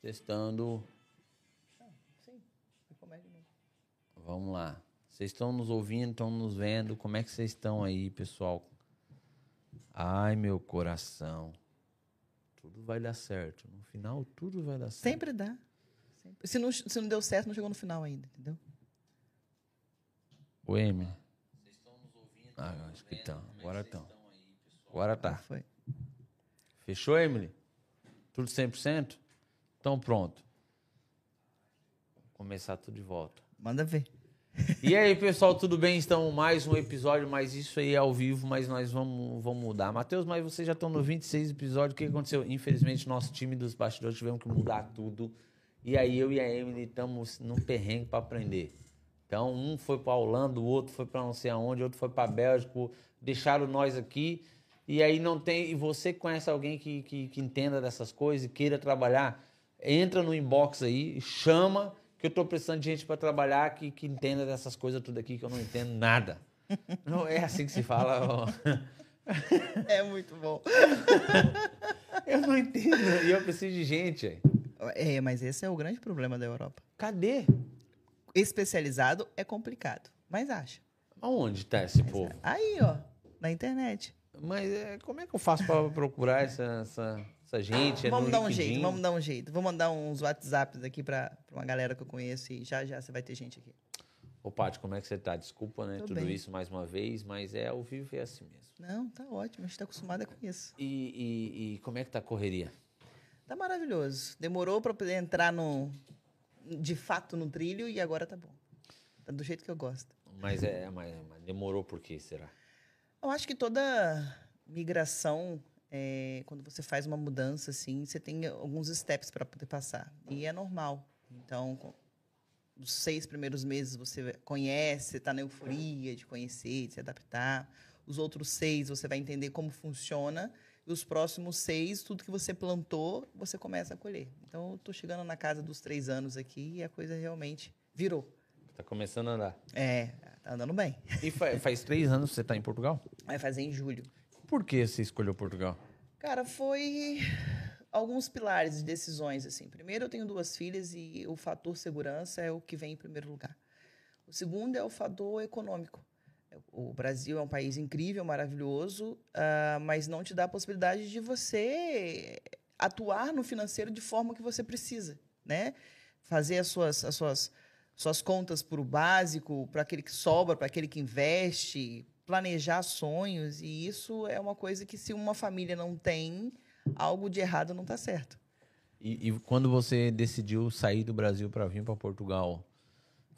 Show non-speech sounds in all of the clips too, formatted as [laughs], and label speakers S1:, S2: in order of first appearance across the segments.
S1: Testando.
S2: Sim.
S1: Vamos lá. Vocês estão nos ouvindo, estão nos vendo. Como é que vocês estão aí, pessoal? Ai, meu coração. Tudo vai dar certo. No final, tudo vai dar certo.
S2: Sempre dá. Sempre. Se, não, se não deu certo, não chegou no final ainda, entendeu?
S1: O Emily. Ah, acho que estão. Agora estão. Agora tá.
S2: Foi.
S1: Fechou, Emily? Tudo 100%? Então pronto. Vou começar tudo de volta.
S2: Manda ver.
S1: E aí, pessoal, tudo bem? Estamos mais um episódio, mas isso aí é ao vivo, mas nós vamos, vamos mudar. Matheus, mas vocês já estão no 26 episódio. O que aconteceu? Infelizmente, nosso time dos bastidores tivemos que mudar tudo. E aí eu e a Emily estamos num perrengue para aprender. Então, um foi para Holanda, o outro foi para não sei aonde, outro foi para Bélgica, deixaram nós aqui. E aí não tem. E você conhece alguém que, que, que entenda dessas coisas e queira trabalhar? Entra no inbox aí, chama, que eu estou precisando de gente para trabalhar que, que entenda dessas coisas tudo aqui, que eu não entendo nada. [laughs] Não é assim que se fala.
S2: É muito bom. [laughs]
S1: Eu não entendo. E eu preciso de gente. aí.
S2: É, mas esse é o grande problema da Europa.
S1: Cadê?
S2: Especializado é complicado, mas acha.
S1: Aonde está esse povo?
S2: Aí, ó, na internet.
S1: Mas é, como é que eu faço para procurar essa, essa, essa gente? É
S2: vamos
S1: no
S2: dar um
S1: LinkedIn?
S2: jeito, vamos dar um jeito. Vou mandar uns WhatsApps aqui pra, pra uma galera que eu conheço e já já você vai ter gente aqui.
S1: Ô, Paty, como é que você tá? Desculpa, né?
S2: Tô
S1: Tudo
S2: bem.
S1: isso mais uma vez, mas é ao vivo e é assim mesmo.
S2: Não, tá ótimo, a gente tá acostumado com isso.
S1: E, e- e como é que tá a correria?
S2: Tá maravilhoso. Demorou pra poder entrar no de fato no trilho e agora tá bom. Tá do jeito que eu gosto.
S1: Mas é, mas, mas demorou por quê, será?
S2: Eu acho que toda migração, é, quando você faz uma mudança, assim, você tem alguns steps para poder passar. E é normal. Então, os seis primeiros meses você conhece, está na euforia de conhecer, de se adaptar. Os outros seis você vai entender como funciona. E os próximos seis, tudo que você plantou, você começa a colher. Então, eu estou chegando na casa dos três anos aqui e a coisa realmente virou.
S1: Tá começando a andar.
S2: É, tá andando bem.
S1: E fa- faz três anos que você tá em Portugal?
S2: Vai fazer em julho.
S1: Por que você escolheu Portugal?
S2: Cara, foi alguns pilares de decisões assim. Primeiro, eu tenho duas filhas e o fator segurança é o que vem em primeiro lugar. O segundo é o fator econômico. O Brasil é um país incrível, maravilhoso, ah, mas não te dá a possibilidade de você atuar no financeiro de forma que você precisa, né? Fazer as suas, as suas, suas contas para o básico, para aquele que sobra, para aquele que investe, planejar sonhos. E isso é uma coisa que, se uma família não tem, algo de errado não está certo.
S1: E, e quando você decidiu sair do Brasil para vir para Portugal,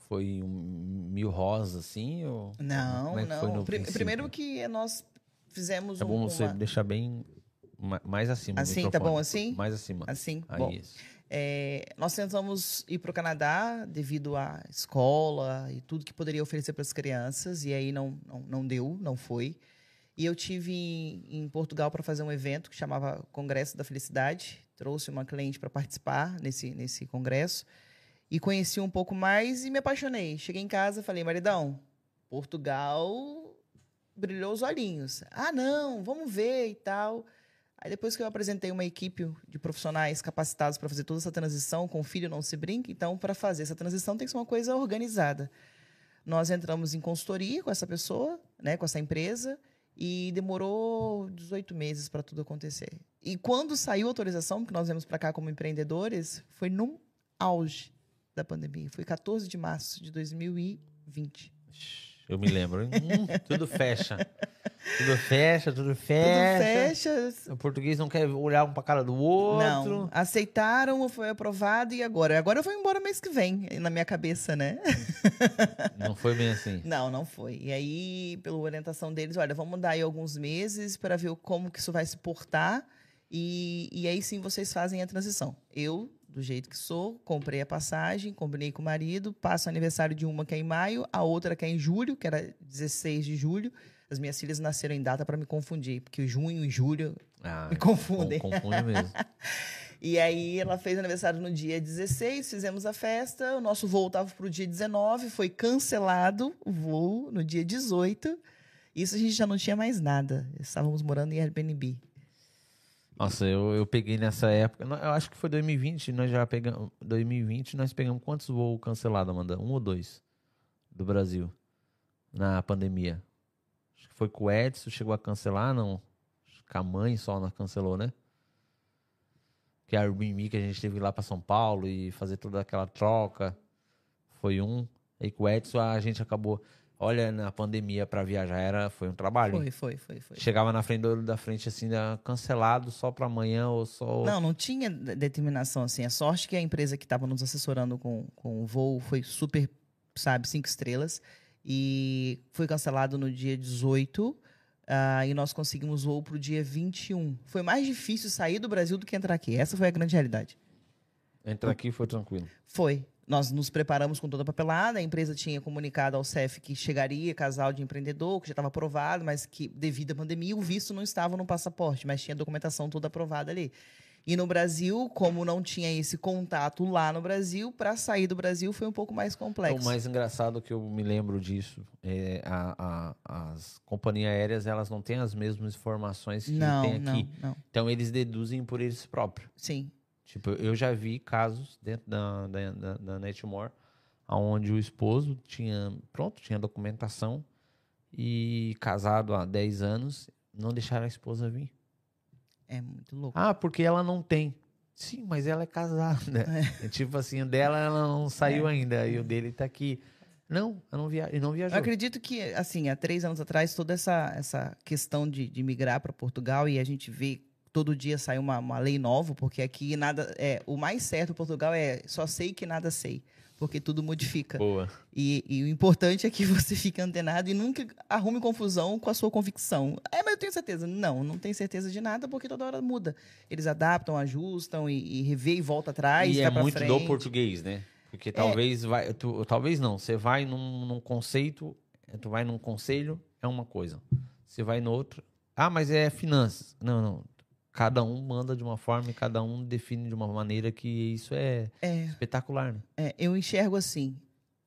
S1: foi um mil rosas assim? Ou
S2: Não,
S1: é
S2: não. Pri-
S1: princípio?
S2: Primeiro que nós fizemos
S1: É
S2: um,
S1: bom você
S2: uma...
S1: deixar bem ma- mais acima. do
S2: Assim, tá bom assim?
S1: Mais acima.
S2: Assim,
S1: Aí,
S2: bom.
S1: isso.
S2: É, nós tentamos ir para o Canadá devido à escola e tudo que poderia oferecer para as crianças, e aí não, não, não deu, não foi. E eu tive em, em Portugal para fazer um evento que chamava Congresso da Felicidade. Trouxe uma cliente para participar nesse, nesse congresso e conheci um pouco mais e me apaixonei. Cheguei em casa falei, maridão, Portugal brilhou os olhinhos. Ah, não, vamos ver e tal. Aí depois que eu apresentei uma equipe de profissionais capacitados para fazer toda essa transição, com o filho não se brinca, então para fazer essa transição tem que ser uma coisa organizada. Nós entramos em consultoria com essa pessoa, né, com essa empresa, e demorou 18 meses para tudo acontecer. E quando saiu a autorização, porque nós viemos para cá como empreendedores, foi num auge da pandemia. Foi 14 de março de 2020.
S1: Eu me lembro. Hum, tudo fecha. Tudo fecha, tudo
S2: Tudo
S1: fecha.
S2: fecha,
S1: O português não quer olhar um pra cara do outro.
S2: Não, aceitaram, foi aprovado e agora? Agora eu vou embora mês que vem, na minha cabeça, né? [laughs]
S1: Não foi bem assim.
S2: Não, não foi. E aí, pela orientação deles, olha, vamos dar aí alguns meses para ver como que isso vai se portar e, e aí sim vocês fazem a transição. Eu, do jeito que sou, comprei a passagem, combinei com o marido, passo o aniversário de uma que é em maio, a outra que é em julho, que era 16 de julho. As minhas filhas nasceram em data para me confundir, porque junho e julho
S1: Ah,
S2: me confundem.
S1: con- Confunde mesmo. [laughs]
S2: E aí ela fez aniversário no dia 16, fizemos a festa, o nosso voo estava para o dia 19, foi cancelado o voo no dia 18. Isso a gente já não tinha mais nada. Estávamos morando em Airbnb.
S1: Nossa, eu, eu peguei nessa época. Eu acho que foi 2020, nós já pegamos. 2020, nós pegamos quantos voos cancelados, Amanda? Um ou dois do Brasil na pandemia. Acho que foi com o Edson, chegou a cancelar, não. Acho que a mãe só não cancelou, né? Que a Airbnb que a gente teve lá para São Paulo e fazer toda aquela troca. Foi um. Aí com o Edson a gente acabou. Olha, na pandemia para viajar era, foi um trabalho.
S2: Foi, foi, foi, foi.
S1: Chegava na frente do da frente, assim, da- cancelado só pra amanhã ou só.
S2: Não, não tinha de- determinação assim. A sorte que a empresa que estava nos assessorando com, com o voo foi super, sabe, cinco estrelas. E foi cancelado no dia 18. ah, e nós conseguimos voo para o dia 21. Foi mais difícil sair do Brasil do que entrar aqui. Essa foi a grande realidade.
S1: Entra aqui foi tranquilo.
S2: Foi. Nós nos preparamos com toda a papelada, a empresa tinha comunicado ao CEF que chegaria casal de empreendedor, que já estava aprovado, mas que devido à pandemia o visto não estava no passaporte, mas tinha a documentação toda aprovada ali. E no Brasil, como não tinha esse contato lá no Brasil, para sair do Brasil foi um pouco mais complexo.
S1: O mais engraçado que eu me lembro disso é a, a- as companhias aéreas elas não têm as mesmas informações que
S2: não,
S1: tem
S2: não,
S1: aqui.
S2: não.
S1: Então eles deduzem por eles próprios.
S2: Sim.
S1: Tipo, eu já vi casos dentro da, da, da, da Netmore onde o esposo tinha, pronto, tinha documentação e casado há 10 anos, não deixaram a esposa vir.
S2: É muito louco.
S1: Ah, porque ela não tem. Sim, mas ela é casada. [laughs] É. Tipo assim, o dela ela não saiu ainda e o dele tá aqui. Não, eu não via, ele não viajou.
S2: Eu acredito que, assim, há três anos atrás, toda essa, essa questão de, de migrar para Portugal e a gente vê todo dia sai uma, uma lei nova, porque aqui nada. É, o mais certo em Portugal é só sei que nada sei, porque tudo modifica.
S1: Boa.
S2: E, e o importante é que [laughs] você fique antenado e nunca arrume confusão com a sua convicção. É, mas eu tenho certeza. Não, não tenho certeza de nada, porque toda hora muda. Eles adaptam, ajustam e, e revê e volta atrás.
S1: e é muito
S2: frente.
S1: do português, né? Porque talvez vai, tu- talvez não. Você vai num, num conceito, tu vai num conselho é uma coisa. Você vai no outro, ah, mas é finanças. Não, não. Cada um manda de uma forma e cada um define de uma maneira que isso é,
S2: É.
S1: espetacular, né?
S2: É, eu enxergo assim: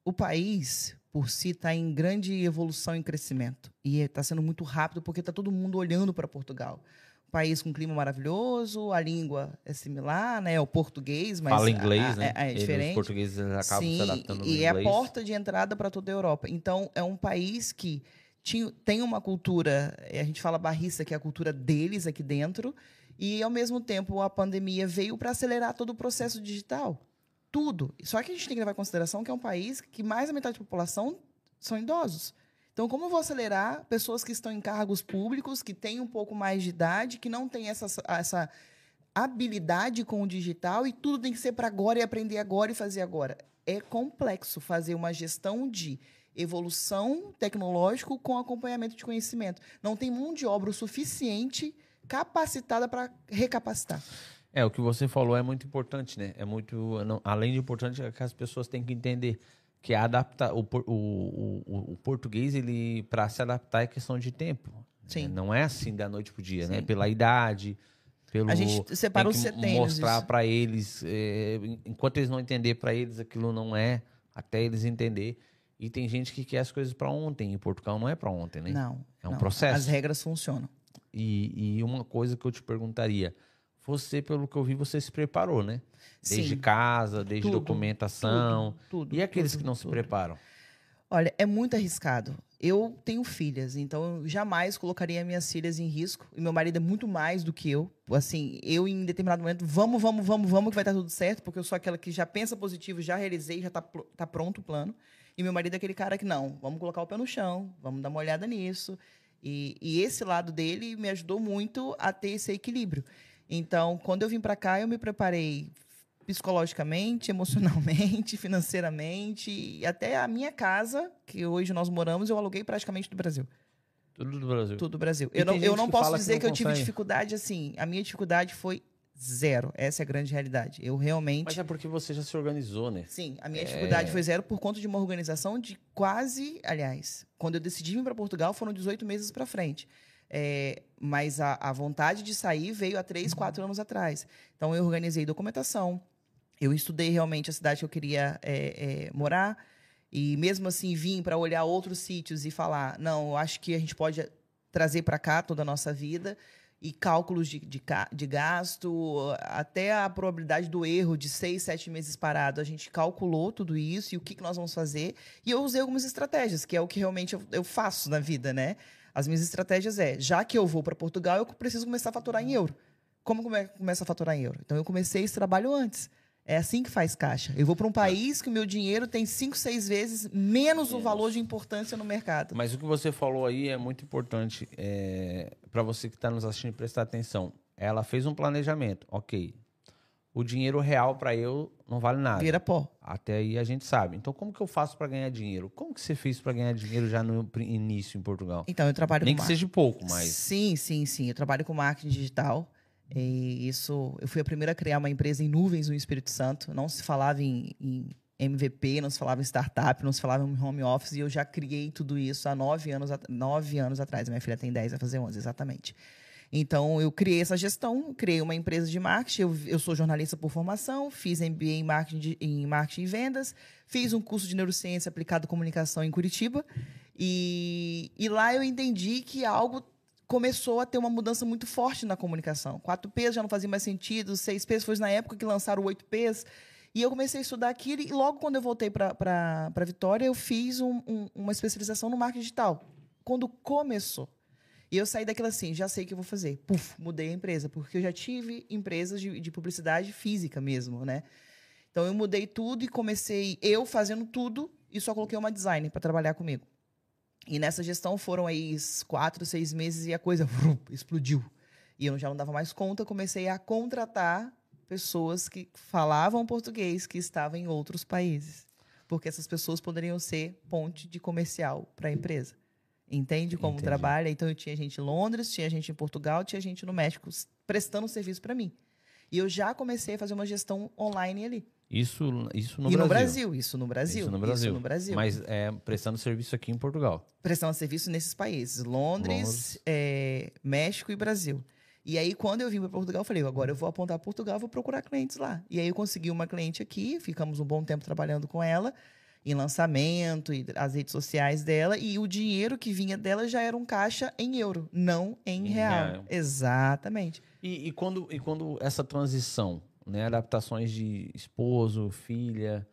S2: o país por si está em grande evolução e crescimento. E está sendo muito rápido porque está todo mundo olhando para Portugal. Um país com clima maravilhoso, a língua é similar, né? É o português, mas
S1: Fala inglês,
S2: a-
S1: né?
S2: é, é diferente.
S1: Os portugueses acabam
S2: Sim,
S1: se adaptando
S2: e é a porta de entrada para toda a Europa. Então, é um país que tinha- tem uma cultura, eh, a gente fala barrista, que é a cultura deles aqui dentro, e ao mesmo tempo a pandemia veio para acelerar todo o processo digital. Tudo. Só que a gente tem que levar em consideração que é um país que mais da metade da população são idosos. Então, como eu vou acelerar pessoas que estão em cargos públicos, que têm um pouco mais de idade, que não têm essa, essa habilidade com o digital e tudo tem que ser para agora e aprender agora e fazer agora? É complexo fazer uma gestão de evolução tecnológica com acompanhamento de conhecimento. Não tem mão de obra o suficiente capacitada para recapacitar.
S1: É, o que você falou é muito importante, né? É muito. não, além de importante, é que as pessoas têm que entender que adapta o, o, o, o- português, ele, para se adaptar, é questão de tempo.
S2: Sim.
S1: né? Não é assim da noite pro dia, né?
S2: Sim.
S1: Pela idade, pelo.
S2: A gente separa os setênios.
S1: mostrar para eles, é, enquanto eles não entender para eles aquilo não é, até eles entender. E tem gente que quer as coisas para ontem. Em Portugal não é para ontem, né?
S2: Não.
S1: É um
S2: não.
S1: processo.
S2: As regras funcionam.
S1: E, e uma coisa que eu te perguntaria, você, pelo que eu vi, você se preparou, né? Desde
S2: Sim.
S1: casa, desde
S2: Tudo,
S1: documentação.
S2: Tudo, tudo,
S1: e aqueles
S2: tudo,
S1: que não se preparam?
S2: Olha, é muito arriscado. Eu tenho filhas, então eu jamais colocaria minhas filhas em risco. E meu marido é muito mais do que eu. Assim, eu em determinado momento, vamos, vamos, vamos, vamos, que vai estar tudo certo, porque eu sou aquela que já pensa positivo, já realizei, já está tá pronto o plano. E meu marido é aquele cara que não, vamos colocar o pé no chão, vamos dar uma olhada nisso. E, e esse lado dele me ajudou muito a ter esse equilíbrio. Então, quando eu vim para cá, eu me preparei psicologicamente, [laughs] emocionalmente, financeiramente, e até a minha casa, que hoje nós moramos, eu aluguei praticamente do Brasil.
S1: Tudo do Brasil.
S2: Tudo do Brasil.
S1: E
S2: Eu não, eu não
S1: que
S2: posso
S1: que
S2: dizer
S1: não
S2: que, eu tive dificuldade assim. A minha dificuldade foi zero. Essa é a grande realidade. Eu realmente.
S1: Mas é porque você já se organizou, né?
S2: Sim, a minha
S1: É.
S2: dificuldade foi zero por conta de uma organização de quase. Aliás, quando eu decidi vir para Portugal, foram 18 meses para frente. É, mas a, a vontade de sair veio há três, quatro anos atrás. Então, eu organizei documentação, eu estudei realmente a cidade que eu queria é, é, morar, e mesmo assim vim para olhar outros sítios e falar: não, eu acho que a gente pode trazer para cá toda a nossa vida. E cálculos de, de, de, gasto, até a probabilidade do erro de seis, sete meses parado. A gente calculou tudo isso e o que, que nós vamos fazer. E eu usei algumas estratégias, que é o que realmente eu, eu faço na vida, né? As minhas estratégias é, já que eu vou para Portugal, eu preciso começar a faturar em euro. Como come, começa a faturar em euro? Então, eu comecei esse trabalho antes. É assim que faz caixa. Eu vou para um país que o meu dinheiro tem cinco, seis vezes menos o valor de importância no mercado.
S1: Mas o que você falou aí é muito importante é, para você que está nos assistindo prestar atenção. Ela fez um planejamento, ok. O dinheiro real para eu não vale nada.
S2: Vira pó.
S1: Até aí a gente sabe. Então, como que eu faço para ganhar dinheiro? Como que você fez para ganhar dinheiro já no início em Portugal?
S2: Então, eu trabalho
S1: Nem
S2: com
S1: que seja pouco, mas.
S2: Sim, sim, sim. Eu trabalho com marketing digital. E isso, eu fui a primeira a criar uma empresa em nuvens no Espírito Santo. Não se falava em, em MVP, não se falava em startup, não se falava em home office. E eu já criei tudo isso há nove anos, nove anos atrás. Minha filha tem dez, vai fazer onze, exatamente. Então, eu criei essa gestão, criei uma empresa de marketing. Eu, eu sou jornalista por formação, fiz MBA em marketing, em marketing e vendas, fiz um curso de neurociência aplicado à comunicação em Curitiba. E, e lá eu entendi que algo começou a ter uma mudança muito forte na comunicação. 4Ps já não fazia mais sentido, 6Ps foi na época que lançaram o 8Ps. E eu comecei a estudar aquilo e logo quando eu voltei para Vitória, eu fiz um, um, uma especialização no marketing digital. Quando começou. E eu saí daquilo assim, já sei o que eu vou fazer. Puf, mudei a empresa, porque eu já tive empresas de, de publicidade física mesmo, né? Então eu mudei tudo e comecei eu fazendo tudo e só coloquei uma design para trabalhar comigo. E nessa gestão foram aí quatro, seis meses e a coisa vrum, explodiu. E eu já não dava mais conta, comecei a contratar pessoas que falavam português que estavam em outros países. Porque essas pessoas poderiam ser ponte de comercial para a empresa. Entende como Entendi. trabalha? Então eu tinha gente em Londres, tinha gente em Portugal, tinha gente no México prestando serviço para mim. E eu já comecei a fazer uma gestão online ali.
S1: Isso, isso no
S2: e
S1: Brasil.
S2: no Brasil, isso no Brasil.
S1: Isso no Brasil.
S2: Isso no Brasil.
S1: Mas é, prestando serviço aqui em Portugal.
S2: Prestando serviço nesses países: Londres, Londres. É, México e Brasil. E aí, quando eu vim para Portugal, eu falei: agora eu vou apontar Portugal, vou procurar clientes lá. E aí, eu consegui uma cliente aqui, ficamos um bom tempo trabalhando com ela, em lançamento, e as redes sociais dela, e o dinheiro que vinha dela já era um caixa em euro, não em, em real. real. Exatamente.
S1: E, e, quando, e quando essa transição né? Adaptações de esposo, filha.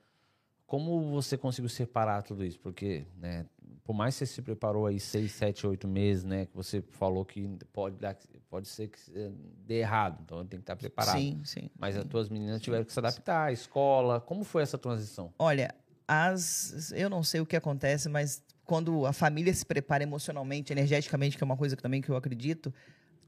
S1: Como você conseguiu separar tudo isso? Porque, né, por mais que você se preparou aí seis, sete, oito meses, né? Que você falou que pode, dar, pode ser que dê errado, então tem que estar preparado.
S2: Sim, sim.
S1: Mas
S2: sim.
S1: as tuas meninas tiveram que se adaptar, à escola. Como foi essa transição?
S2: Olha, as, eu não sei o que acontece, mas quando a família se prepara emocionalmente, energeticamente, que é uma coisa que também que eu acredito,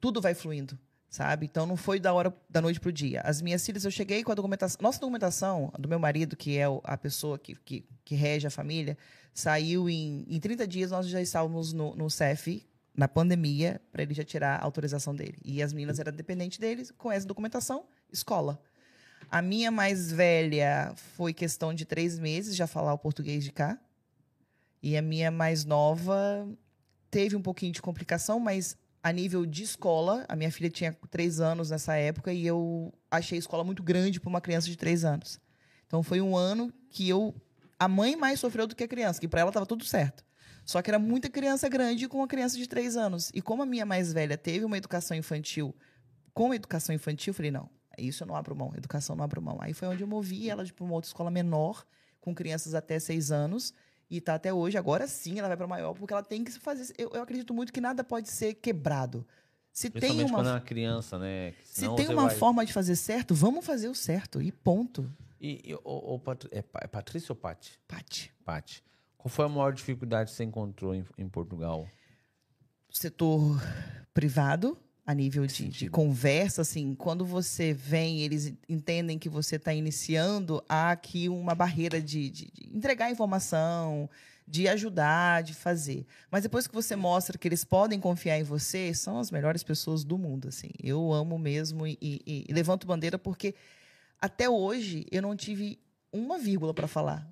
S2: tudo vai fluindo sabe? Então não foi da hora da noite pro dia. As minhas filhas, eu cheguei com a documentação. Nossa documentação, do meu marido, que é a pessoa que, que, que rege a família, saiu em, em 30 dias, nós já estávamos no, no CEF, na pandemia, para ele já tirar a autorização dele. E as meninas eram dependentes deles, com essa documentação, escola. A minha mais velha foi questão de três meses já falar o português de cá. E a minha mais nova teve um pouquinho de complicação, mas a nível de escola. A minha filha tinha três anos nessa época e eu achei a escola muito grande para uma criança de três anos. Então foi um ano que eu. A mãe mais sofreu do que a criança, que para ela estava tudo certo. Só que era muita criança grande com uma criança de três anos. E como a minha mais velha teve uma educação infantil com educação infantil, eu falei: não, isso eu não abro mão, educação não abro mão. Aí foi onde eu movi ela para uma outra escola menor, com crianças até seis anos e está até hoje. Agora sim ela vai para maior, porque ela tem que fazer. Eu, eu, acredito muito que nada pode ser quebrado.
S1: Se tem uma, quando é uma criança, né?
S2: Se tem uma vai... forma de fazer certo, vamos fazer o certo e ponto.
S1: E, e o, o Pat... é, é Patrícia ou Pati?
S2: Pati.
S1: Pati. Qual foi a maior dificuldade que você encontrou em, em Portugal?
S2: Setor privado, a nível de, de, conversa, assim, quando você vem, eles entendem que você está iniciando, há aqui uma barreira de, de, de, entregar informação, de ajudar, de fazer. Mas depois que você mostra que eles podem confiar em você, são as melhores pessoas do mundo, assim. Eu amo mesmo e, e, e levanto bandeira porque até hoje eu não tive uma vírgula para falar.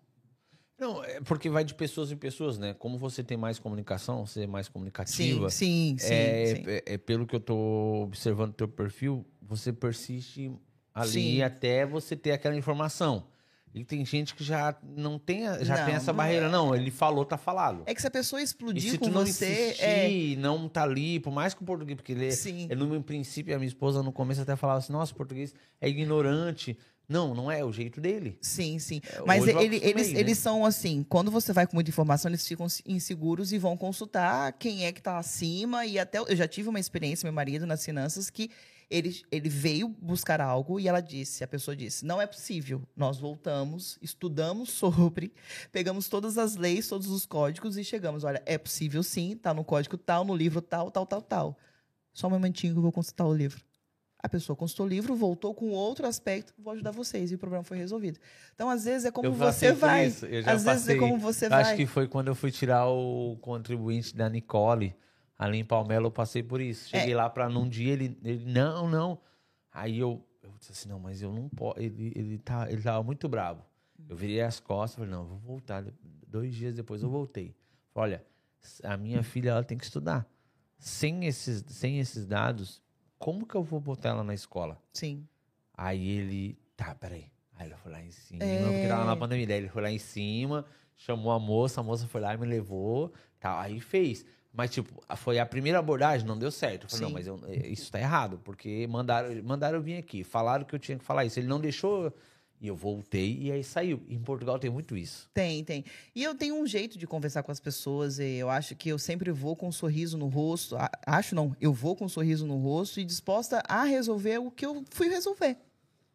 S1: Não, é porque vai de pessoas em pessoas, né? Como você tem mais comunicação, você é mais comunicativa.
S2: Sim, sim, sim.
S1: É,
S2: sim.
S1: é, é pelo que eu tô observando teu perfil, você persiste ali sim. até você ter aquela informação. E tem gente que já não tem, já
S2: Não,
S1: tem essa
S2: não
S1: barreira.
S2: é.
S1: Não, ele falou, tá falado.
S2: É que se a pessoa explodir
S1: se
S2: com
S1: não
S2: você,
S1: insistir,
S2: é.
S1: não tá ali, por mais que o português, porque ele,
S2: Sim.
S1: ele, no meu princípio, a minha esposa no começo até falava assim, nossa, o português é ignorante. Não, não é, o jeito dele.
S2: Sim, sim.
S1: É,
S2: Mas ele- eles,
S1: né?
S2: eles são assim, quando você vai com muita informação, eles ficam inseguros e vão consultar quem é que tá acima. E até eu já tive uma experiência, meu marido, nas finanças, que ele, ele veio buscar algo e ela disse, a pessoa disse, não é possível. Nós voltamos, estudamos [laughs] sobre, pegamos todas as leis, todos os códigos e chegamos. Olha, é possível sim, tá no código tal, no livro tal, tal, tal, tal. Só um momentinho que eu vou consultar o livro. A pessoa consultou o livro, voltou com outro aspecto, vou ajudar vocês e o problema foi resolvido. Então, às vezes, é como
S1: eu
S2: você vai.
S1: isso, eu já
S2: Às vezes
S1: passei.
S2: é como você
S1: Eu
S2: vai.
S1: Acho que foi quando eu fui tirar o contribuinte da Nicole, ali em Palmelo, eu passei por isso.
S2: É.
S1: Cheguei lá para num dia, ele, ele, não, não. Aí eu, eu disse assim, não, mas eu não posso, ele, ele, tá, ele tava muito bravo. Eu virei as costas, falei, não, vou voltar. Dois dias depois eu voltei. Falei, olha, a minha filha, ela tem que estudar. Sem esses, sem esses dados, como que eu vou botar ela na escola?
S2: Sim.
S1: Aí ele, tá, peraí. Aí ele foi lá em cima,
S2: É.
S1: porque tava na pandemia. Daí ele foi lá em cima, chamou a moça, a moça foi lá e me levou, tal. Aí fez. Mas, tipo, foi a primeira abordagem, não deu certo. Eu falei, não,
S2: Sim.
S1: mas eu- eh, isso tá errado, porque mandaram, mandaram eu vir aqui, falaram que eu tinha que falar isso. Ele não deixou, e eu voltei, e aí saiu. Em Portugal tem muito isso.
S2: Tem, tem. E eu tenho um jeito de conversar com as pessoas. Eu acho que eu sempre vou com um sorriso no rosto. Acho não, eu vou com um sorriso no rosto e disposta a resolver o que eu fui resolver.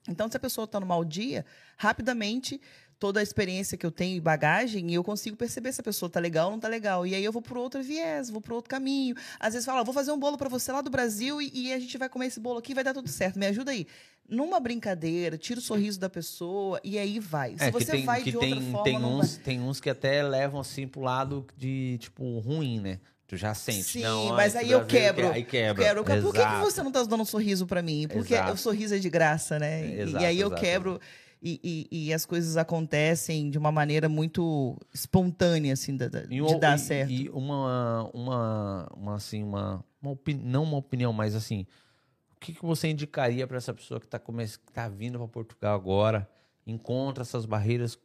S2: Então, se a pessoa está no mau dia, rapidamente, toda a experiência que eu tenho e bagagem, eu consigo perceber se a pessoa tá legal ou não tá legal. E aí eu vou por outro viés, vou por outro caminho. Às vezes fala, "Ó, vou fazer um bolo para você lá do Brasil e, e a gente vai comer esse bolo aqui, vai dar tudo certo. Me ajuda aí. Numa brincadeira, tira o sorriso da pessoa e aí vai. Se
S1: é,
S2: você
S1: tem,
S2: vai de
S1: tem,
S2: outra forma,
S1: tem,
S2: não vai.
S1: uns, tem uns que até levam assim pro lado de, tipo, ruim, né? Tu já sente.
S2: Sim,
S1: não,
S2: mas aí eu quebro.
S1: Aí quebra.
S2: Quero, por que, que você não tá dando um sorriso para mim? Porque
S1: Exato.
S2: o sorriso é de graça, né? E-
S1: exato,
S2: e aí eu
S1: exato,
S2: quebro e, e- e as coisas acontecem de uma maneira muito espontânea, assim, da- da-
S1: E
S2: de
S1: um-
S2: dar
S1: e-
S2: certo.
S1: E uma, uma, uma assim, uma, uma opini- não uma opinião, mas assim, o que, que você indicaria para essa pessoa que está que tá vindo para Portugal agora, encontra essas barreiras,